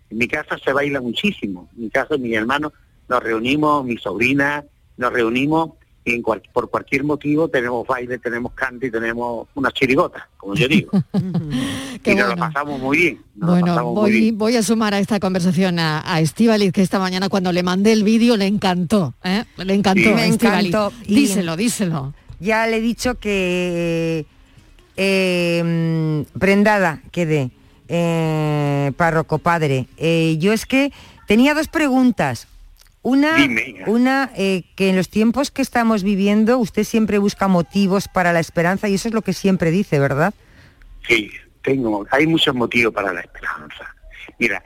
En mi casa se baila muchísimo. En mi casa, mis hermanos, nos reunimos, mi sobrina, nos reunimos y en cual- por cualquier motivo tenemos baile, tenemos canto y tenemos una chirigota, como yo digo. Qué y nos lo pasamos muy bien. Bueno, muy voy, bien. voy a sumar a esta conversación a, a Estíbaliz, que esta mañana cuando le mandé el vídeo le encantó, ¿eh? Le encantó Sí. a Me encantó. Díselo, díselo. Ya le he dicho que eh, mm, prendada quedé, eh, párroco padre. Eh, yo es que tenía dos preguntas. Una, Dime. una eh, que en los tiempos que estamos viviendo usted siempre busca motivos para la esperanza y eso es lo que siempre dice, ¿verdad? Sí, tengo, hay muchos motivos para la esperanza. Mira,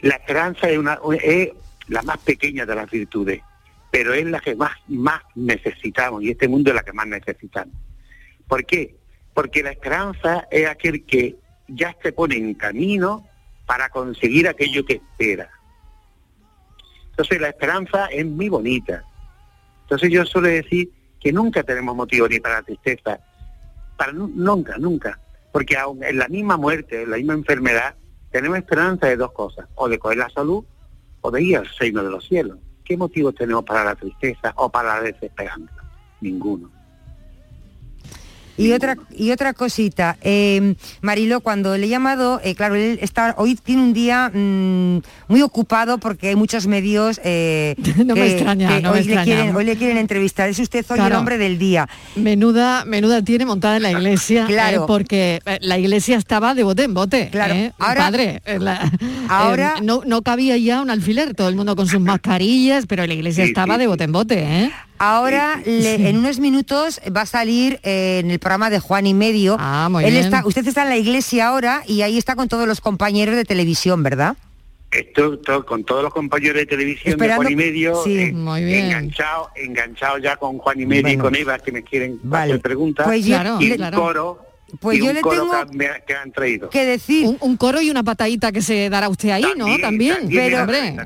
la esperanza es, una, es la más pequeña de las virtudes, pero es la que más, más necesitamos y este mundo es la que más necesitamos. ¿Por qué? Porque la esperanza es aquel que ya se pone en camino para conseguir aquello que espera. Entonces la esperanza es muy bonita. Entonces yo suelo decir que nunca tenemos motivo ni para la tristeza, para nu- nunca, nunca, porque aun en la misma muerte, en la misma enfermedad, tenemos esperanza de dos cosas, o de coger la salud o de ir al reino de los cielos. ¿Qué motivos tenemos para la tristeza o para la desesperanza? Ninguno. Y otra, y otra cosita, eh, Marilo, cuando le he llamado, eh, claro, él está, hoy tiene un día mm, muy ocupado porque hay muchos medios eh, No me extraña, no me hoy, le extraña. quieren, hoy le quieren entrevistar. Es usted hoy el Claro. hombre del día. Menuda, menuda tiene montada en la iglesia, Claro. eh, porque eh, la iglesia estaba de bote en bote. Claro. Ahora- padre, la- Ahora- no, no cabía ya un alfiler, todo el mundo con sus mascarillas, pero la iglesia Sí, estaba sí, de bote en bote. Ahora, le- en unos minutos, va a salir eh, en el programa de Juan y Medio. Ah, muy Él bien. está, usted está en la iglesia ahora y ahí está con todos los compañeros de televisión, ¿verdad? Esto, todo- con todos los compañeros de televisión Esperando- de Juan y Medio, sí. eh, Muy bien. enganchado, enganchado ya con Juan y Medio Bueno. y con Eva que me quieren Vale. hacer preguntas. Pues yo- Claro, y un claro. coro, Pues y yo un le coro tengo que, me- que han traído. Que decir, Un, un coro y una patadita que se dará usted ahí, ¿no? También, Pero, hombre,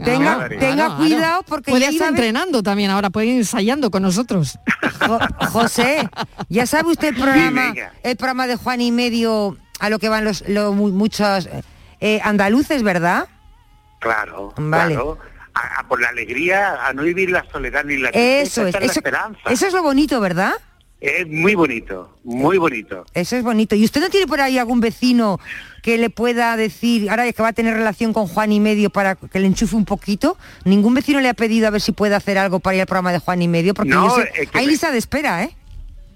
tenga- cuidado porque puede ya ir sabe- entrenando también ahora, puede ir ensayando con nosotros. Jo- José, ya sabe usted el programa, el programa de Juan y Medio a lo que van los, los mu- muchos eh, andaluces, ¿verdad? Claro, Vale. claro. A, a por la alegría, a no vivir la soledad ni la Eso es, eso, esperanza. eso es lo bonito, ¿verdad? Es muy bonito, muy bonito. Eso es bonito. ¿Y usted no tiene por ahí algún vecino que le pueda decir, ahora que va a tener relación con Juan y Medio para que le enchufe un poquito? ¿Ningún vecino le ha pedido a ver si puede hacer algo para ir al programa de Juan y Medio? Porque No, yo sé- es que hay me- lista de espera, ¿eh?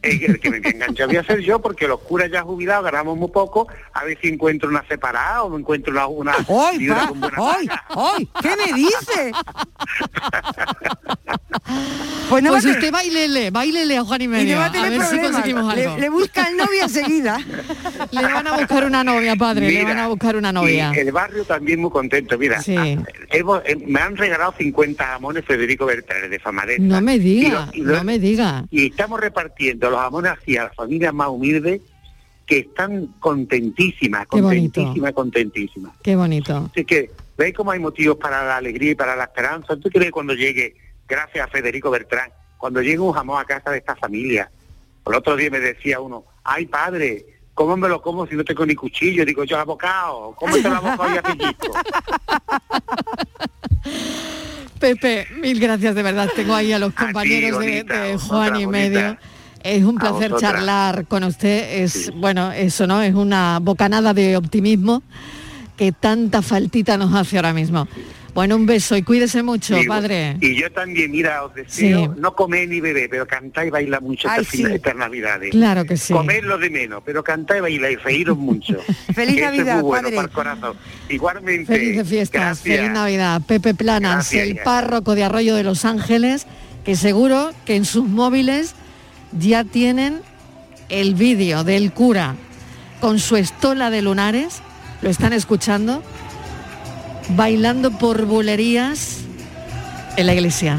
El que me engancha voy a ser yo porque los curas ya jubilados ganamos muy poco, a ver si encuentro una separada o me encuentro una, una buena ¡Ay! ¡Ay! ¿Qué me dice? Pues, no va a tener- usted bailele, bailele a Juan y medio. Y no va a ver si conseguimos Le- algo. Le, busca el novio enseguida. Le van a buscar una novia, padre, le Mira, van a buscar una novia. Y el barrio también muy contento. Mira, Sí. ah, hemos- eh, me han regalado 50 jamones Federico Bertrán de Famadesa. No me diga, Y lo- y lo- no me diga. Y estamos repartiendo los jamones hacia las familias más humildes que están contentísimas, contentísimas, contentísimas. Qué bonito. Así que, ¿veis cómo hay motivos para la alegría y para la esperanza? ¿Tú crees cuando llegue, gracias a Federico Bertrán, cuando llegue un jamón a casa de esta familia? El otro día me decía uno, ay padre, ¿cómo me lo como si no tengo ni cuchillo? Digo yo, abocado, ¿cómo te lo abocado y a pellizco? Pepe, mil gracias de verdad. Tengo ahí a los compañeros de, bonita, de Juan y bonita. Es un placer charlar con usted. Es bueno, eso no es una bocanada de optimismo que tanta faltita nos hace ahora mismo. Bueno, un beso y cuídese mucho, padre. Y yo también, mira, os deseo Sí. no comer ni beber, pero cantar y bailar mucho Ay, estas, sí. estas navidades. Claro que sí. Comer lo de menos, pero cantar y bailar y reíros mucho. Feliz Navidad, es muy bueno padre. para el corazón. Igualmente. Felices fiestas, gracias. feliz Navidad. Pepe Planas, Gracias, el párroco de Arroyo de los Ángeles, que seguro que en sus móviles ya tienen el vídeo del cura con su estola de lunares, lo están escuchando, bailando por bulerías en la iglesia.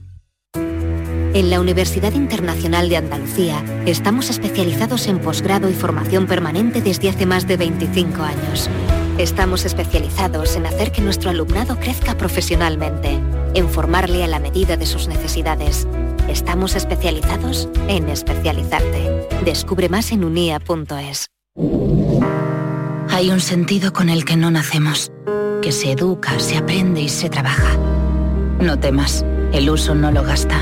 En la Universidad Internacional de Andalucía estamos especializados en posgrado y formación permanente desde hace más de 25 años. Estamos especializados en hacer que nuestro alumnado crezca profesionalmente, en formarle a la medida de sus necesidades. Estamos especializados en especializarte. Descubre más en unia.es. Hay un sentido con el que no nacemos, que se educa, se aprende y se trabaja. No temas, el uso no lo gasta.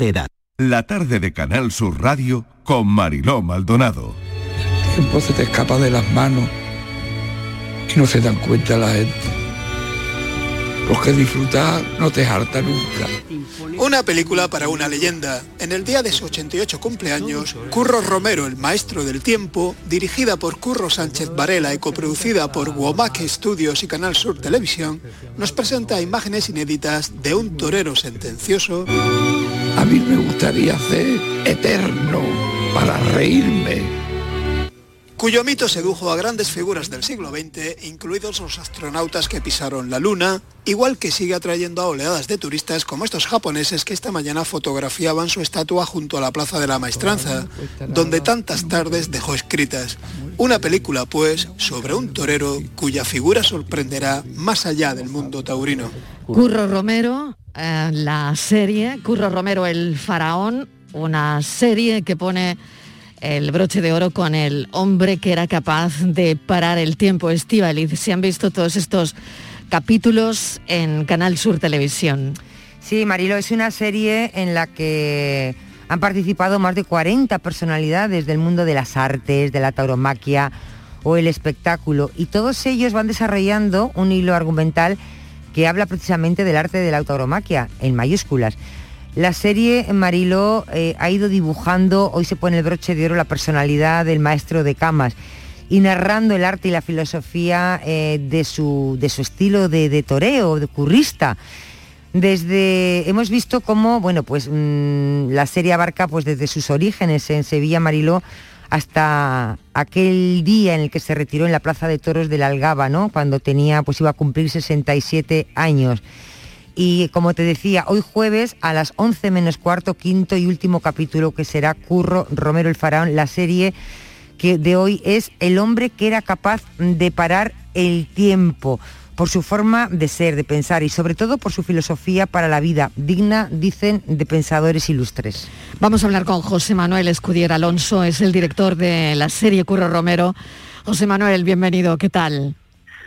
de edad. La tarde de Canal Sur Radio con Mariló Maldonado. tiempo se te escapa de las manos y no se dan cuenta la gente. Porque disfrutar no te harta nunca. Una película para una leyenda. En el día de su 88 cumpleaños, Curro Romero, el maestro del tiempo, dirigida por Curro Sánchez Varela y coproducida por Womack Studios y Canal Sur Televisión, nos presenta imágenes inéditas de un torero sentencioso A mí me gustaría hacer eterno para reírme cuyo mito sedujo a grandes figuras del siglo XX, incluidos los astronautas que pisaron la Luna, igual que sigue atrayendo a oleadas de turistas como estos japoneses que esta mañana fotografiaban su estatua junto a la Plaza de la Maestranza, donde tantas tardes dejó escritas. Una película, pues, sobre un torero cuya figura sorprenderá más allá del mundo taurino. Curro Romero, eh, la serie, Curro Romero el faraón, una serie que pone el broche de oro con el hombre que era capaz de parar el tiempo, Estivaliz. Se han visto todos estos capítulos en Canal Sur Televisión. Sí, Marilo, es una serie en la que han participado más de 40 personalidades del mundo de las artes, de la tauromaquia o el espectáculo, y todos ellos van desarrollando un hilo argumental que habla precisamente del arte de la tauromaquia, en mayúsculas. La serie Mariló eh, ha ido dibujando, hoy se pone el broche de oro, la personalidad del maestro de camas y narrando el arte y la filosofía eh, de, su, de, su, estilo de, toreo, de currista. Desde, hemos visto cómo, bueno, pues mm, la serie abarca pues desde sus orígenes en Sevilla Mariló hasta aquel día en el que se retiró en la Plaza de Toros de la Algaba, ¿no? Cuando tenía, pues iba a cumplir 67 años. Y como te decía, hoy jueves a las 11 menos cuarto, quinto y último capítulo que será Curro Romero el Faraón, la serie que de hoy es El hombre que era capaz de parar el tiempo por su forma de ser, de pensar y sobre todo por su filosofía para la vida, digna, dicen, de pensadores ilustres. Vamos a hablar con José Manuel Escudier Alonso, es el director de la serie Curro Romero. José Manuel, bienvenido, ¿qué tal?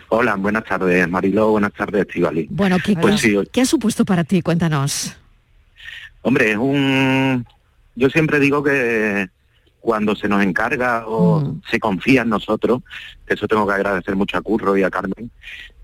Hola, buenas tardes Mariló, buenas tardes Estivali. Bueno, ¿qué, pues ¿qué ha supuesto para ti? Cuéntanos. Hombre, es un... Yo siempre digo que cuando se nos encarga o mm. se confía en nosotros, que eso tengo que agradecer mucho a Curro y a Carmen,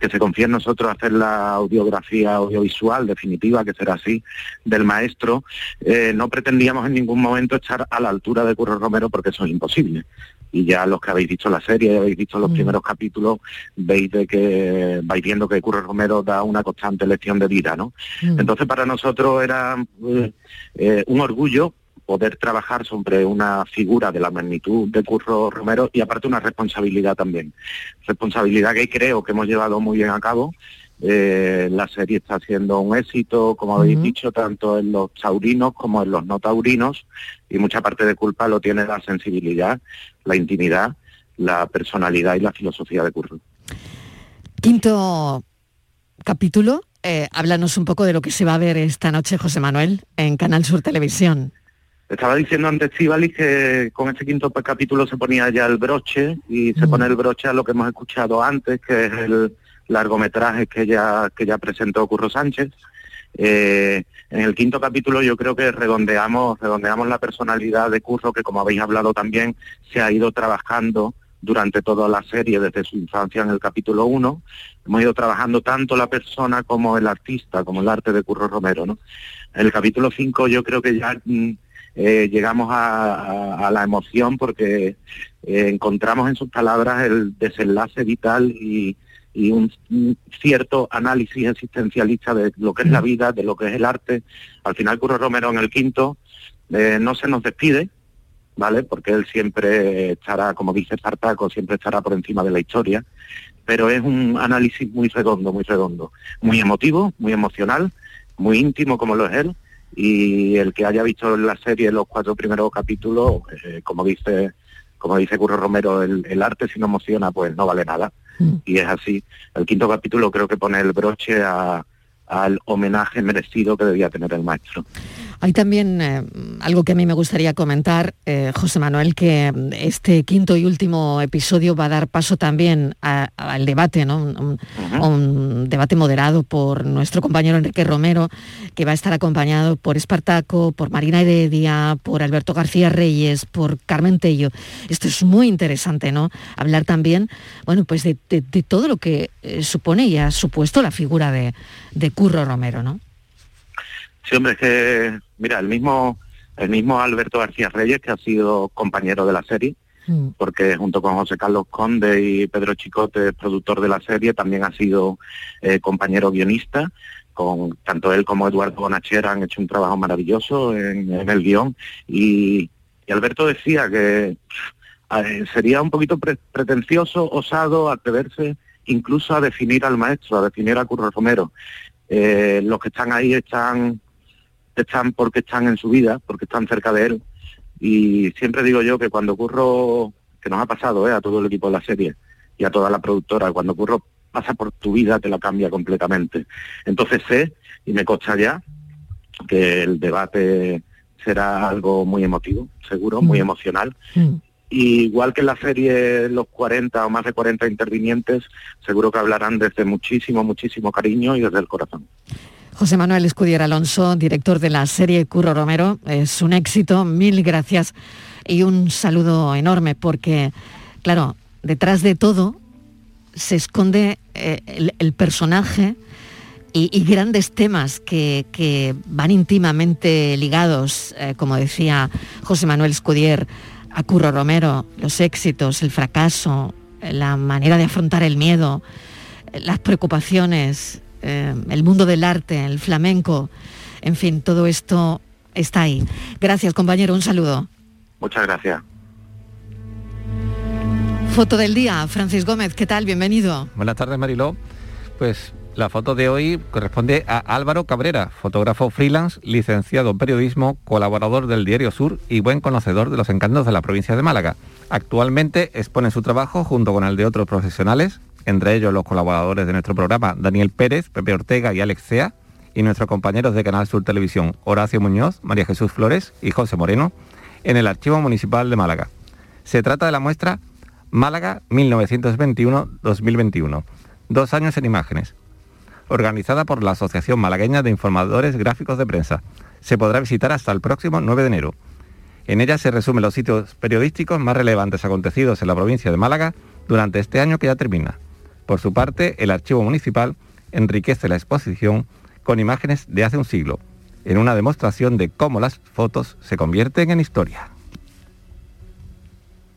que se confía en nosotros hacer la audiografía audiovisual definitiva, que será así, del maestro, eh, no pretendíamos en ningún momento estar a la altura de Curro Romero porque eso es imposible y ya los que habéis visto la serie, habéis visto los mm. primeros capítulos, veis de que vais viendo que Curro Romero da una constante lección de vida, ¿no? Mm. Entonces para nosotros era eh, eh, un orgullo poder trabajar sobre una figura de la magnitud de Curro Romero y aparte una responsabilidad también. Responsabilidad que creo que hemos llevado muy bien a cabo eh, la serie está siendo un éxito, como habéis dicho, tanto en los taurinos como en los no taurinos, y mucha parte de culpa lo tiene la sensibilidad, la intimidad, la personalidad y la filosofía de Curro. Quinto capítulo, eh, háblanos un poco de lo que se va a ver esta noche, José Manuel, en Canal Sur Televisión. Estaba diciendo antes, Estivali, que con este quinto capítulo se ponía ya el broche y se pone el broche a lo que hemos escuchado antes, que es el, largometrajes que ya, que ya presentó Curro Sánchez. Eh, en el quinto capítulo yo creo que redondeamos, redondeamos la personalidad de Curro, que como habéis hablado también, se ha ido trabajando durante toda la serie, desde su infancia en el capítulo 1. Hemos ido trabajando tanto la persona como el artista, como el arte de Curro Romero. ¿no? En el capítulo 5 yo creo que ya mm, eh, llegamos a, la emoción porque eh, encontramos en sus palabras el desenlace vital y, y un, cierto análisis existencialista de lo que es la vida, de lo que es el arte. Al final Curro Romero en el quinto eh, no se nos despide, ¿vale? Porque él siempre estará, como dice Spartaco, siempre estará por encima de la historia, pero es un análisis muy redondo, muy redondo, muy emotivo, muy emocional, muy íntimo como lo es él, y el que haya visto la serie los cuatro primeros capítulos, eh, como dice como dice Curro Romero, el, el arte si no emociona, pues no vale nada. Mm. Y es así. El quinto capítulo creo que pone el broche al homenaje merecido que debía tener el maestro. Hay también eh, algo que a mí me gustaría comentar, eh, José Manuel, que este quinto y último episodio va a dar paso también al debate, ¿no? Un, debate moderado por nuestro compañero Enrique Romero, que va a estar acompañado por Espartaco, por Marina Heredia, por Alberto García Reyes, por Carmen Tello. Esto es muy interesante, ¿no? Hablar también, bueno, pues de, todo lo que eh, supone y ha supuesto la figura de, de Curro Romero, ¿no? Sí, hombre, es que, mira, el mismo, el mismo Alberto García Reyes, que ha sido compañero de la serie, mm. porque junto con José Carlos Conde y Pedro Chicote, productor de la serie, también ha sido eh, compañero guionista, con tanto él como Eduardo Bonachera han hecho un trabajo maravilloso en, el guion y, Alberto decía que eh, sería un poquito pretencioso, osado, atreverse incluso a definir al maestro, a definir a Curro Romero. Eh, los que están ahí están, están porque están en su vida, porque están cerca de él. Y siempre digo yo que cuando Curro, que nos ha pasado eh, a todo el equipo de la serie y a toda la productora, cuando Curro pasa por tu vida te la cambia completamente. Entonces sé, y me consta ya, que el debate será algo muy emotivo, seguro, muy mm. emocional. Mm. igual que en la serie los 40 o más de 40 intervinientes, seguro que hablarán desde muchísimo, muchísimo cariño y desde el corazón. José Manuel Escudier Alonso, director de la serie Curro Romero, es un éxito, mil gracias y un saludo enorme porque, claro, detrás de todo se esconde eh, el, personaje, y, grandes temas que, van íntimamente ligados, eh, como decía José Manuel Scudier, a Curro Romero, los éxitos, el fracaso, la manera de afrontar el miedo, las preocupaciones, eh, el mundo del arte, el flamenco, en fin, todo esto está ahí. Gracias, compañero, un saludo. Muchas gracias. Foto del día, Francis Gómez, ¿qué tal? Bienvenido. Buenas tardes, Mariló. Pues la foto de hoy corresponde a Álvaro Cabrera, fotógrafo freelance, licenciado en periodismo, colaborador del Diario Sur y buen conocedor de los encantos de la provincia de Málaga. Actualmente expone su trabajo junto con el de otros profesionales, entre ellos los colaboradores de nuestro programa Daniel Pérez, Pepe Ortega y Alex Cea, y nuestros compañeros de Canal Sur Televisión Horacio Muñoz, María Jesús Flores y José Moreno, en el Archivo Municipal de Málaga. Se trata de la muestra Málaga 1921-2021, dos años en imágenes, organizada por la Asociación Malagueña de Informadores Gráficos de Prensa. Se podrá visitar hasta el próximo 9 de enero. En ella se resumen los sitios periodísticos más relevantes acontecidos en la provincia de Málaga durante este año que ya termina. Por su parte, el archivo municipal enriquece la exposición con imágenes de hace un siglo, en una demostración de cómo las fotos se convierten en historia.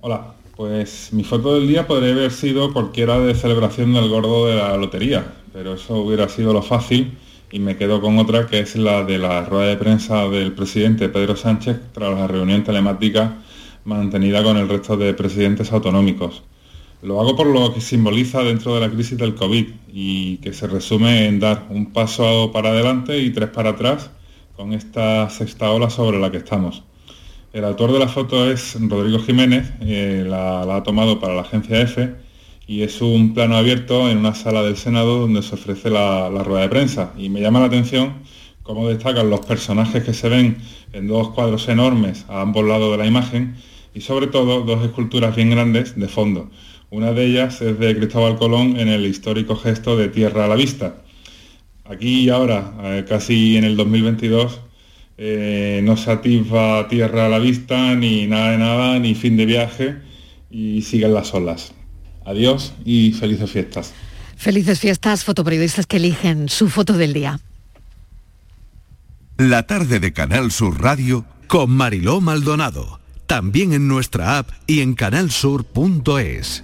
Hola, pues mi foto del día podría haber sido cualquiera de celebración del gordo de la lotería, pero eso hubiera sido lo fácil y me quedo con otra que es la de la rueda de prensa del presidente Pedro Sánchez tras la reunión telemática mantenida con el resto de presidentes autonómicos. Lo hago por lo que simboliza dentro de la crisis del COVID y que se resume en dar un paso para adelante y tres para atrás con esta sexta ola sobre la que estamos. El autor de la foto es Rodrigo Jiménez, eh, la, ha tomado para la agencia EFE y es un plano abierto en una sala del Senado donde se ofrece la, rueda de prensa. Y me llama la atención cómo destacan los personajes que se ven en dos cuadros enormes a ambos lados de la imagen y sobre todo dos esculturas bien grandes de fondo. Una de ellas es de Cristóbal Colón en el histórico gesto de Tierra a la Vista. Aquí y ahora, eh, casi en el 2022, eh, no se atisba tierra a la vista, ni nada de nada, ni fin de viaje, y siguen las olas. Adiós y felices fiestas. Felices fiestas, fotoperiodistas que eligen su foto del día. La tarde de Canal Sur Radio con Mariló Maldonado. También en nuestra app y en canalsur.es.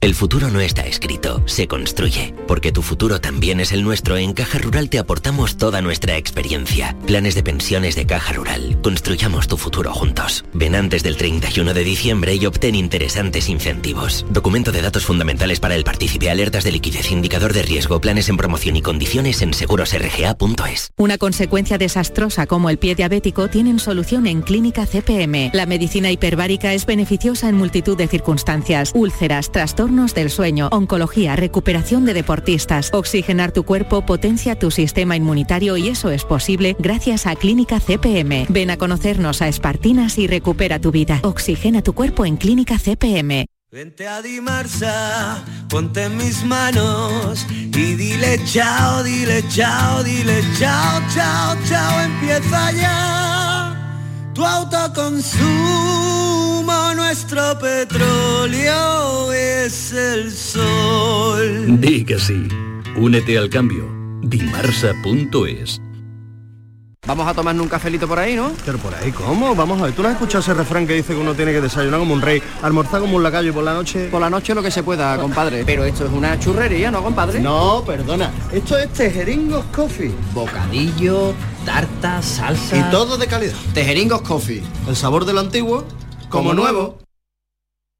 El futuro no está escrito, se construye. Porque tu futuro también es el nuestro, en Caja Rural te aportamos toda nuestra experiencia. Planes de pensiones de Caja Rural. Construyamos tu futuro juntos. Ven antes del 31 de diciembre y obtén interesantes incentivos. Documento de datos fundamentales para el partícipe, alertas de liquidez, indicador de riesgo, planes en promoción y condiciones en segurosrga.es. Una consecuencia desastrosa como el pie diabético tienen solución en Clínica CPM. La medicina hiperbárica es beneficiosa en multitud de circunstancias. Úlceras, trastornos del sueño, oncología, recuperación de deportistas. Oxigenar tu cuerpo potencia tu sistema inmunitario y eso es posible gracias a Clínica CPM. Ven a conocernos a Espartinas y recupera tu vida. Oxigena tu cuerpo en Clínica CPM. Vente a Dimarsa, ponte en mis manos y dile chao, dile chao, dile chao, chao, chao, empieza ya tu autoconsumo nuestro petróleo es el sol. Diga sí. Únete al cambio. Dimarsa.es Vamos a tomarnos un cafelito por ahí, ¿no? Pero por ahí, ¿cómo? Vamos a ver, ¿tú no has escuchado ese refrán que dice que uno tiene que desayunar como un rey, almorzar como un lacayo y por la noche... Por la noche lo que se pueda, compadre. Pero esto es una churrería, ¿no, compadre? No, perdona. Esto es Tejeringos Coffee. Bocadillo, tarta, salsa... Y todo de calidad. Tejeringos Coffee. El sabor de lo antiguo, como nuevo.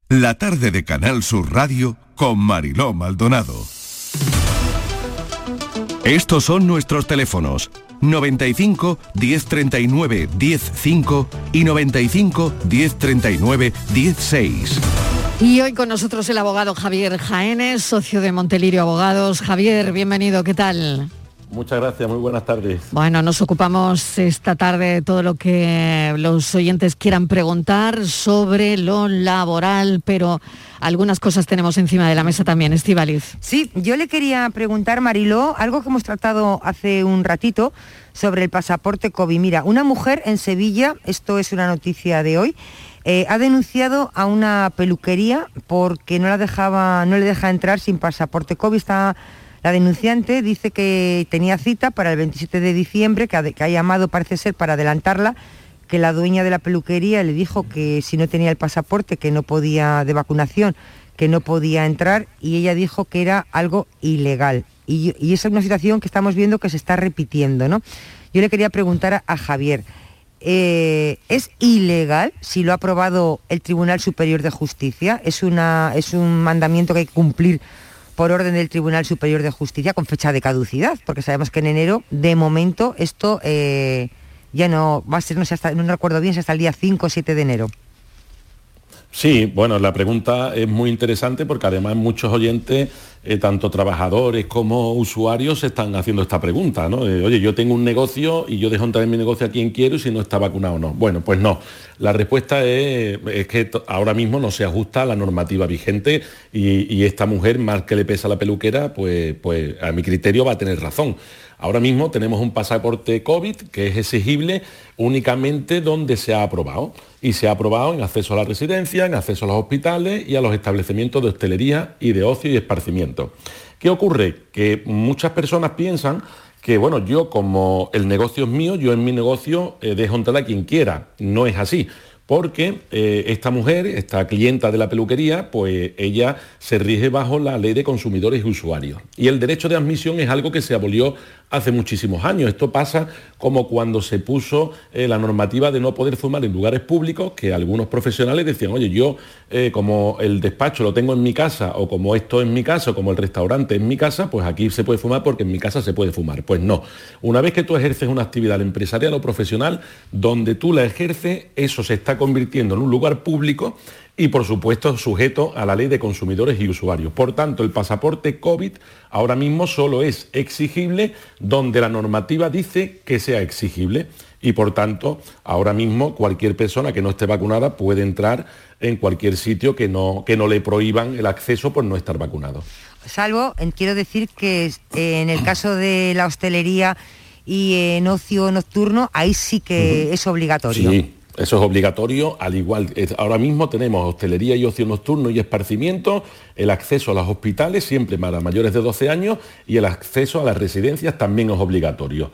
La tarde de Canal Sur Radio con Mariló Maldonado. Estos son nuestros teléfonos 95 1039 105 y 95 1039 16. Y hoy con nosotros el abogado Javier Jaénes, socio de Montelirio Abogados. Javier, bienvenido, ¿qué tal? Muchas gracias, muy buenas tardes. Bueno, nos ocupamos esta tarde de todo lo que los oyentes quieran preguntar sobre lo laboral, pero algunas cosas tenemos encima de la mesa también, Estivaliz. Sí, yo le quería preguntar, Mariló, algo que hemos tratado hace un ratito sobre el pasaporte COVID. Mira, una mujer en Sevilla, esto es una noticia de hoy, eh, ha denunciado a una peluquería porque no la dejaba, no le deja entrar sin pasaporte COVID. Está la denunciante dice que tenía cita para el 27 de diciembre, que ha, llamado parece ser para adelantarla, que la dueña de la peluquería le dijo que si no tenía el pasaporte, que no podía, de vacunación, que no podía entrar y ella dijo que era algo ilegal. Y, esa es una situación que estamos viendo que se está repitiendo, ¿no? Yo le quería preguntar a, Javier, eh, ¿es ilegal si lo ha aprobado el Tribunal Superior de Justicia? ¿Es, ¿Es un mandamiento que hay que cumplir por orden del Tribunal Superior de Justicia con fecha de caducidad, porque sabemos que en enero, de momento, esto eh, ya no va a ser, no sé, hasta, no recuerdo bien, si hasta el día 5 o 7 de enero. Sí, bueno, la pregunta es muy interesante porque además muchos oyentes, eh, tanto trabajadores como usuarios, están haciendo esta pregunta, ¿no? Oye, yo tengo un negocio y yo dejo entrar en mi negocio a quien quiero y si no está vacunado o no. Bueno, pues no. La respuesta es, que ahora mismo no se ajusta a la normativa vigente y, y, esta mujer, más que le pesa la peluquera, pues, pues a mi criterio va a tener razón. Ahora mismo tenemos un pasaporte COVID que es exigible únicamente donde se ha aprobado. Y se ha aprobado en acceso a la residencia, en acceso a los hospitales y a los establecimientos de hostelería y de ocio y esparcimiento. ¿Qué ocurre? Que muchas personas piensan que, bueno, yo como el negocio es mío, yo en mi negocio eh, dejo entrar a quien quiera. No es así porque eh, esta mujer, esta clienta de la peluquería, pues ella se rige bajo la ley de consumidores y usuarios. Y el derecho de admisión es algo que se abolió hace muchísimos años. Esto pasa como cuando se puso eh, la normativa de no poder fumar en lugares públicos, que algunos profesionales decían, oye, yo eh, como el despacho lo tengo en mi casa, o como esto en mi casa, o como el restaurante en mi casa, pues aquí se puede fumar porque en mi casa se puede fumar. Pues no. Una vez que tú ejerces una actividad empresarial o profesional, donde tú la ejerces, eso se está convirtiendo en un lugar público y por supuesto sujeto a la ley de consumidores y usuarios. Por tanto, el pasaporte COVID ahora mismo solo es exigible donde la normativa dice que sea exigible y por tanto ahora mismo cualquier persona que no esté vacunada puede entrar en cualquier sitio que no, que no le prohíban el acceso por no estar vacunado. Salvo, quiero decir que en el caso de la hostelería y en ocio nocturno, ahí sí que es obligatorio. Sí. Eso es obligatorio, al igual, ahora mismo tenemos hostelería y ocio nocturno y esparcimiento, el acceso a los hospitales siempre para mayores de 12 años y el acceso a las residencias también es obligatorio.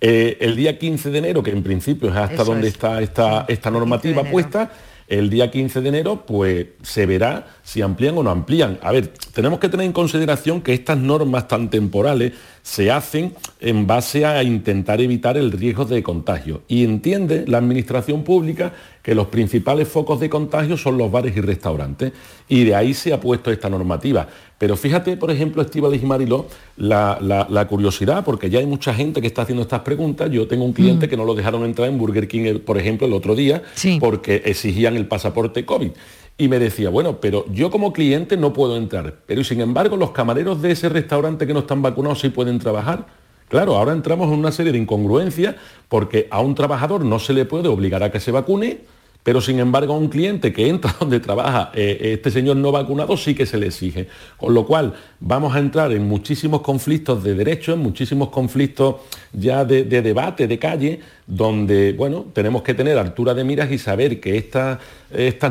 Eh, el día 15 de enero, que en principio es hasta donde está esta, esta normativa puesta, el día 15 de enero, pues se verá si amplían o no amplían. A ver, tenemos que tener en consideración que estas normas tan temporales se hacen en base a intentar evitar el riesgo de contagio. Y entiende la Administración Pública que los principales focos de contagio son los bares y restaurantes. Y de ahí se ha puesto esta normativa. Pero fíjate, por ejemplo, Estíbaliz y Mariló, la, curiosidad, porque ya hay mucha gente que está haciendo estas preguntas. Yo tengo un cliente mm. que no lo dejaron entrar en Burger King, por ejemplo, el otro día, porque exigían el pasaporte COVID y me decía, bueno, pero yo como cliente no puedo entrar, pero sin embargo los camareros de ese restaurante que no están vacunados sí pueden trabajar. Claro, ahora entramos en una serie de incongruencias porque a un trabajador no se le puede obligar a que se vacune, pero sin embargo a un cliente que entra donde trabaja eh, este señor no vacunado sí que se le exige. Con lo cual vamos a entrar en muchísimos conflictos de derechos, en muchísimos conflictos ya de, debate, de calle, donde bueno, tenemos que tener altura de miras y saber que estas,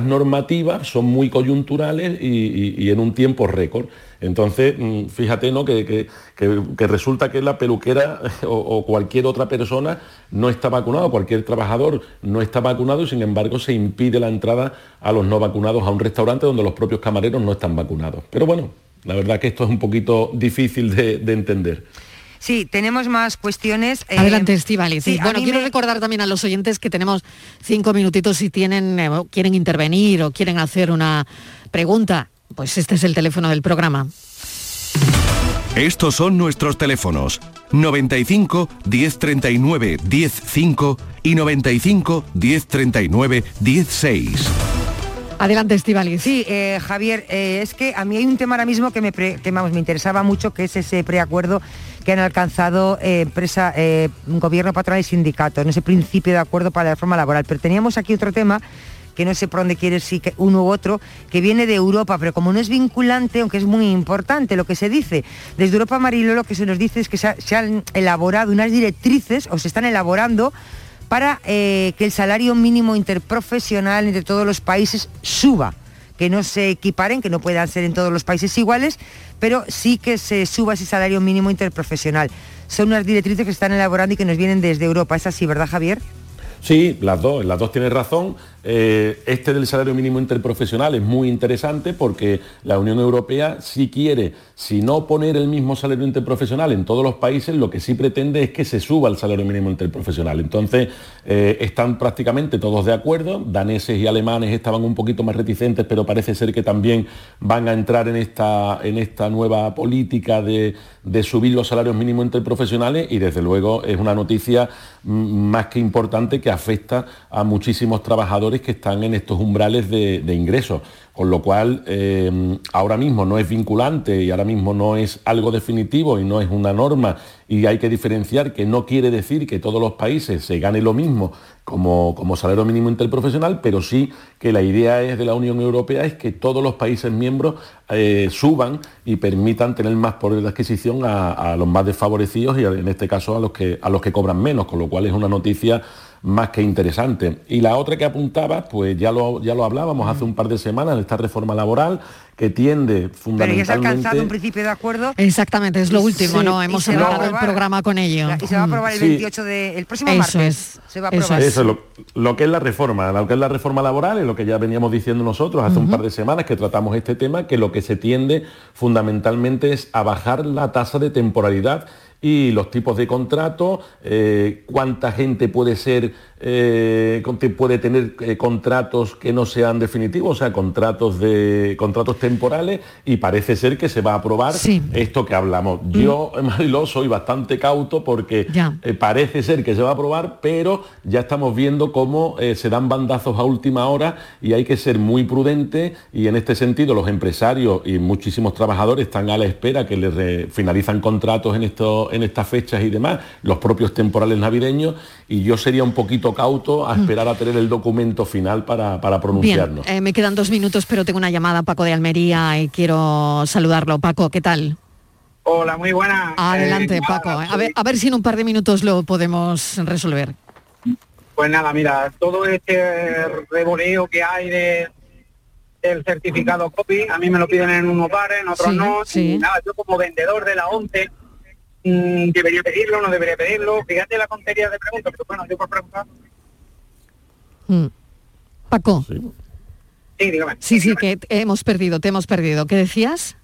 normativas son muy coyunturales y, en un tiempo récord. Entonces, mm, fíjate, ¿no? Que, que- que- que resulta que la peluquera o, cualquier otra persona no está vacunado, cualquier trabajador no está vacunado y sin embargo se impide la entrada a los no vacunados a un restaurante donde los propios camareros no están vacunados. Pero bueno, la verdad que esto es un poquito difícil de entender. Sí, tenemos más cuestiones. eh, Adelante, Estivali. sí, bueno, quiero me- recordar también a los oyentes que tenemos cinco minutitos si tienen, eh, quieren intervenir o quieren hacer una pregunta. Pues este es el teléfono del programa. Estos son nuestros teléfonos 95 1039 105 y 95 1039 16. Adelante, Estivali. Sí, eh, Javier, eh, es que a mí hay un tema ahora mismo que me, pre- que, vamos, me interesaba mucho, que es ese preacuerdo que han alcanzado eh, empresa, eh, gobierno, patronal y sindicatos, en ese principio de acuerdo para la reforma laboral. Pero teníamos aquí otro tema que no sé por dónde quiere si uno u otro, que viene de Europa, pero como no es vinculante, aunque es muy importante lo que se dice, desde Europa Marilo lo que se nos dice es que se han elaborado unas directrices o se están elaborando para eh, que el salario mínimo interprofesional entre todos los países suba, que no se equiparen, que no puedan ser en todos los países iguales, pero sí que se suba ese salario mínimo interprofesional. Son unas directrices que se están elaborando y que nos vienen desde Europa. ¿Es así, verdad, Javier? Sí, las dos, las dos tienen razón. Eh, este del salario mínimo interprofesional es muy interesante porque la Unión Europea sí quiere, si no poner el mismo salario interprofesional en todos los países, lo que sí pretende es que se suba el salario mínimo interprofesional. Entonces, eh, están prácticamente todos de acuerdo, daneses y alemanes estaban un poquito más reticentes, pero parece ser que también van a entrar en esta, en esta nueva política de, de subir los salarios mínimos interprofesionales y desde luego es una noticia mm, más que importante que afecta a muchísimos trabajadores que están en estos umbrales de, ingresos. Con lo cual, eh, ahora mismo no es vinculante y ahora mismo no es algo definitivo y no es una norma y hay que diferenciar que no quiere decir que todos los países se gane lo mismo como, como salario mínimo interprofesional, pero sí que la idea es de la Unión Europea es que todos los países miembros eh, suban y permitan tener más poder de adquisición a, a los más desfavorecidos y en este caso a los que a los que cobran menos, con lo cual es una noticia más que interesante. Y la otra que apuntaba, pues ya lo, ya lo hablábamos hace un par de semanas, esta reforma laboral que tiende Pero ya se ha fundamentalmente... alcanzado un principio de acuerdo. Exactamente, es lo último, Sí, ¿no? y Hemos empezado el aprobar. programa con ello. Y se va a aprobar el Sí. 28 de... El próximo Eso martes. es, Se va a eso aprobar. Eso es lo, lo que es la reforma, lo que es la reforma laboral, es lo que ya veníamos diciendo nosotros hace un Ujú. par de semanas que tratamos este tema, que lo que se tiende fundamentalmente es a bajar la tasa de temporalidad y los tipos de contrato, eh, cuánta gente puede ser, eh, puede tener eh, contratos que no sean definitivos, o sea, contratos de contratos temporales, y parece ser que se va a aprobar esto que hablamos. Yo, Mariló, soy bastante cauto porque eh, parece ser que se va a aprobar, pero ya estamos viendo cómo se dan bandazos a última hora y hay que ser muy prudente y en este sentido los empresarios y muchísimos trabajadores están a la espera que les finalizan contratos en, esto- en estas fechas y demás, los propios temporales navideños, y yo sería un poquito cauto a esperar a tener el documento final para, para Bien, pronunciarnos. eh, me quedan dos minutos, pero tengo una llamada, Paco de Almería, y quiero saludarlo. Paco, ¿qué tal? Hola, muy buena. Adelante, Eh, Paco. nada, A ver, a ver si en un par de minutos lo podemos resolver. Pues nada, mira, todo este revoleo que hay de del certificado COVID, a mí me lo piden en unos bares, en otros Sí, no. sí. y Nada, yo como vendedor de la ONCE mm, debería pedirlo, no debería pedirlo. Fíjate la tontería de preguntas, pero bueno, yo por preguntar. Mm. Paco. Sí, dígame. Sí, sí, que te hemos perdido, te hemos perdido. ¿Qué decías?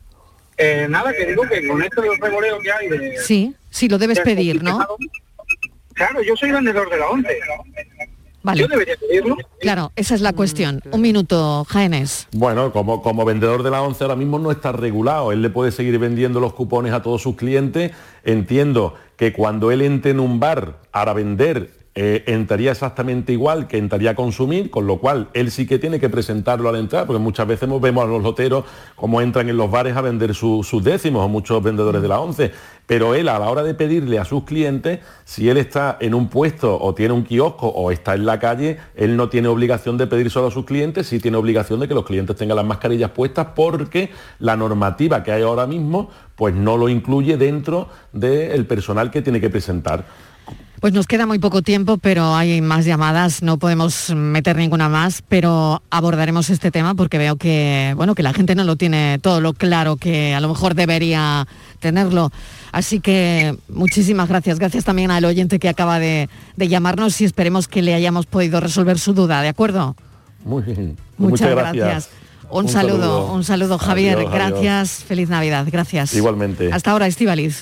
Eh, nada, que digo que con esto del revoleo que hay de... Sí, sí, lo debes pedir, ¿no? Claro, yo soy vendedor de la ONCE. Vale. Yo debería pedirlo. Claro, esa es la cuestión. Un minuto, Jaénes. Bueno, como, como vendedor de la ONCE ahora mismo no está regulado. Él le puede seguir vendiendo los cupones a todos sus clientes. Entiendo que cuando él entre en un bar a vender, eh, entraría exactamente igual que entraría a consumir, con lo cual él sí que tiene que presentarlo al entrar, porque muchas veces vemos a los loteros como entran en los bares a vender su- sus décimos, o muchos vendedores de la ONCE. Pero él a la hora de pedirle a sus clientes, si él está en un puesto o tiene un kiosco o está en la calle, él no tiene obligación de pedir solo a sus clientes, sí tiene obligación de que los clientes tengan las mascarillas puestas porque la normativa que hay ahora mismo pues no lo incluye dentro del personal que tiene que presentar. Pues nos queda muy poco tiempo, pero hay más llamadas, no podemos meter ninguna más, pero abordaremos este tema porque veo que, bueno, que la gente no lo tiene todo lo claro que a lo mejor debería tenerlo. Así que muchísimas gracias. Gracias también al oyente que acaba de, de llamarnos y esperemos que le hayamos podido resolver su duda, ¿de acuerdo? Muy bien. Muchas, gracias. Un, saludo, un saludo, Javier. Adiós, gracias. Feliz Navidad. Gracias. Igualmente. Hasta ahora, Estivaliz.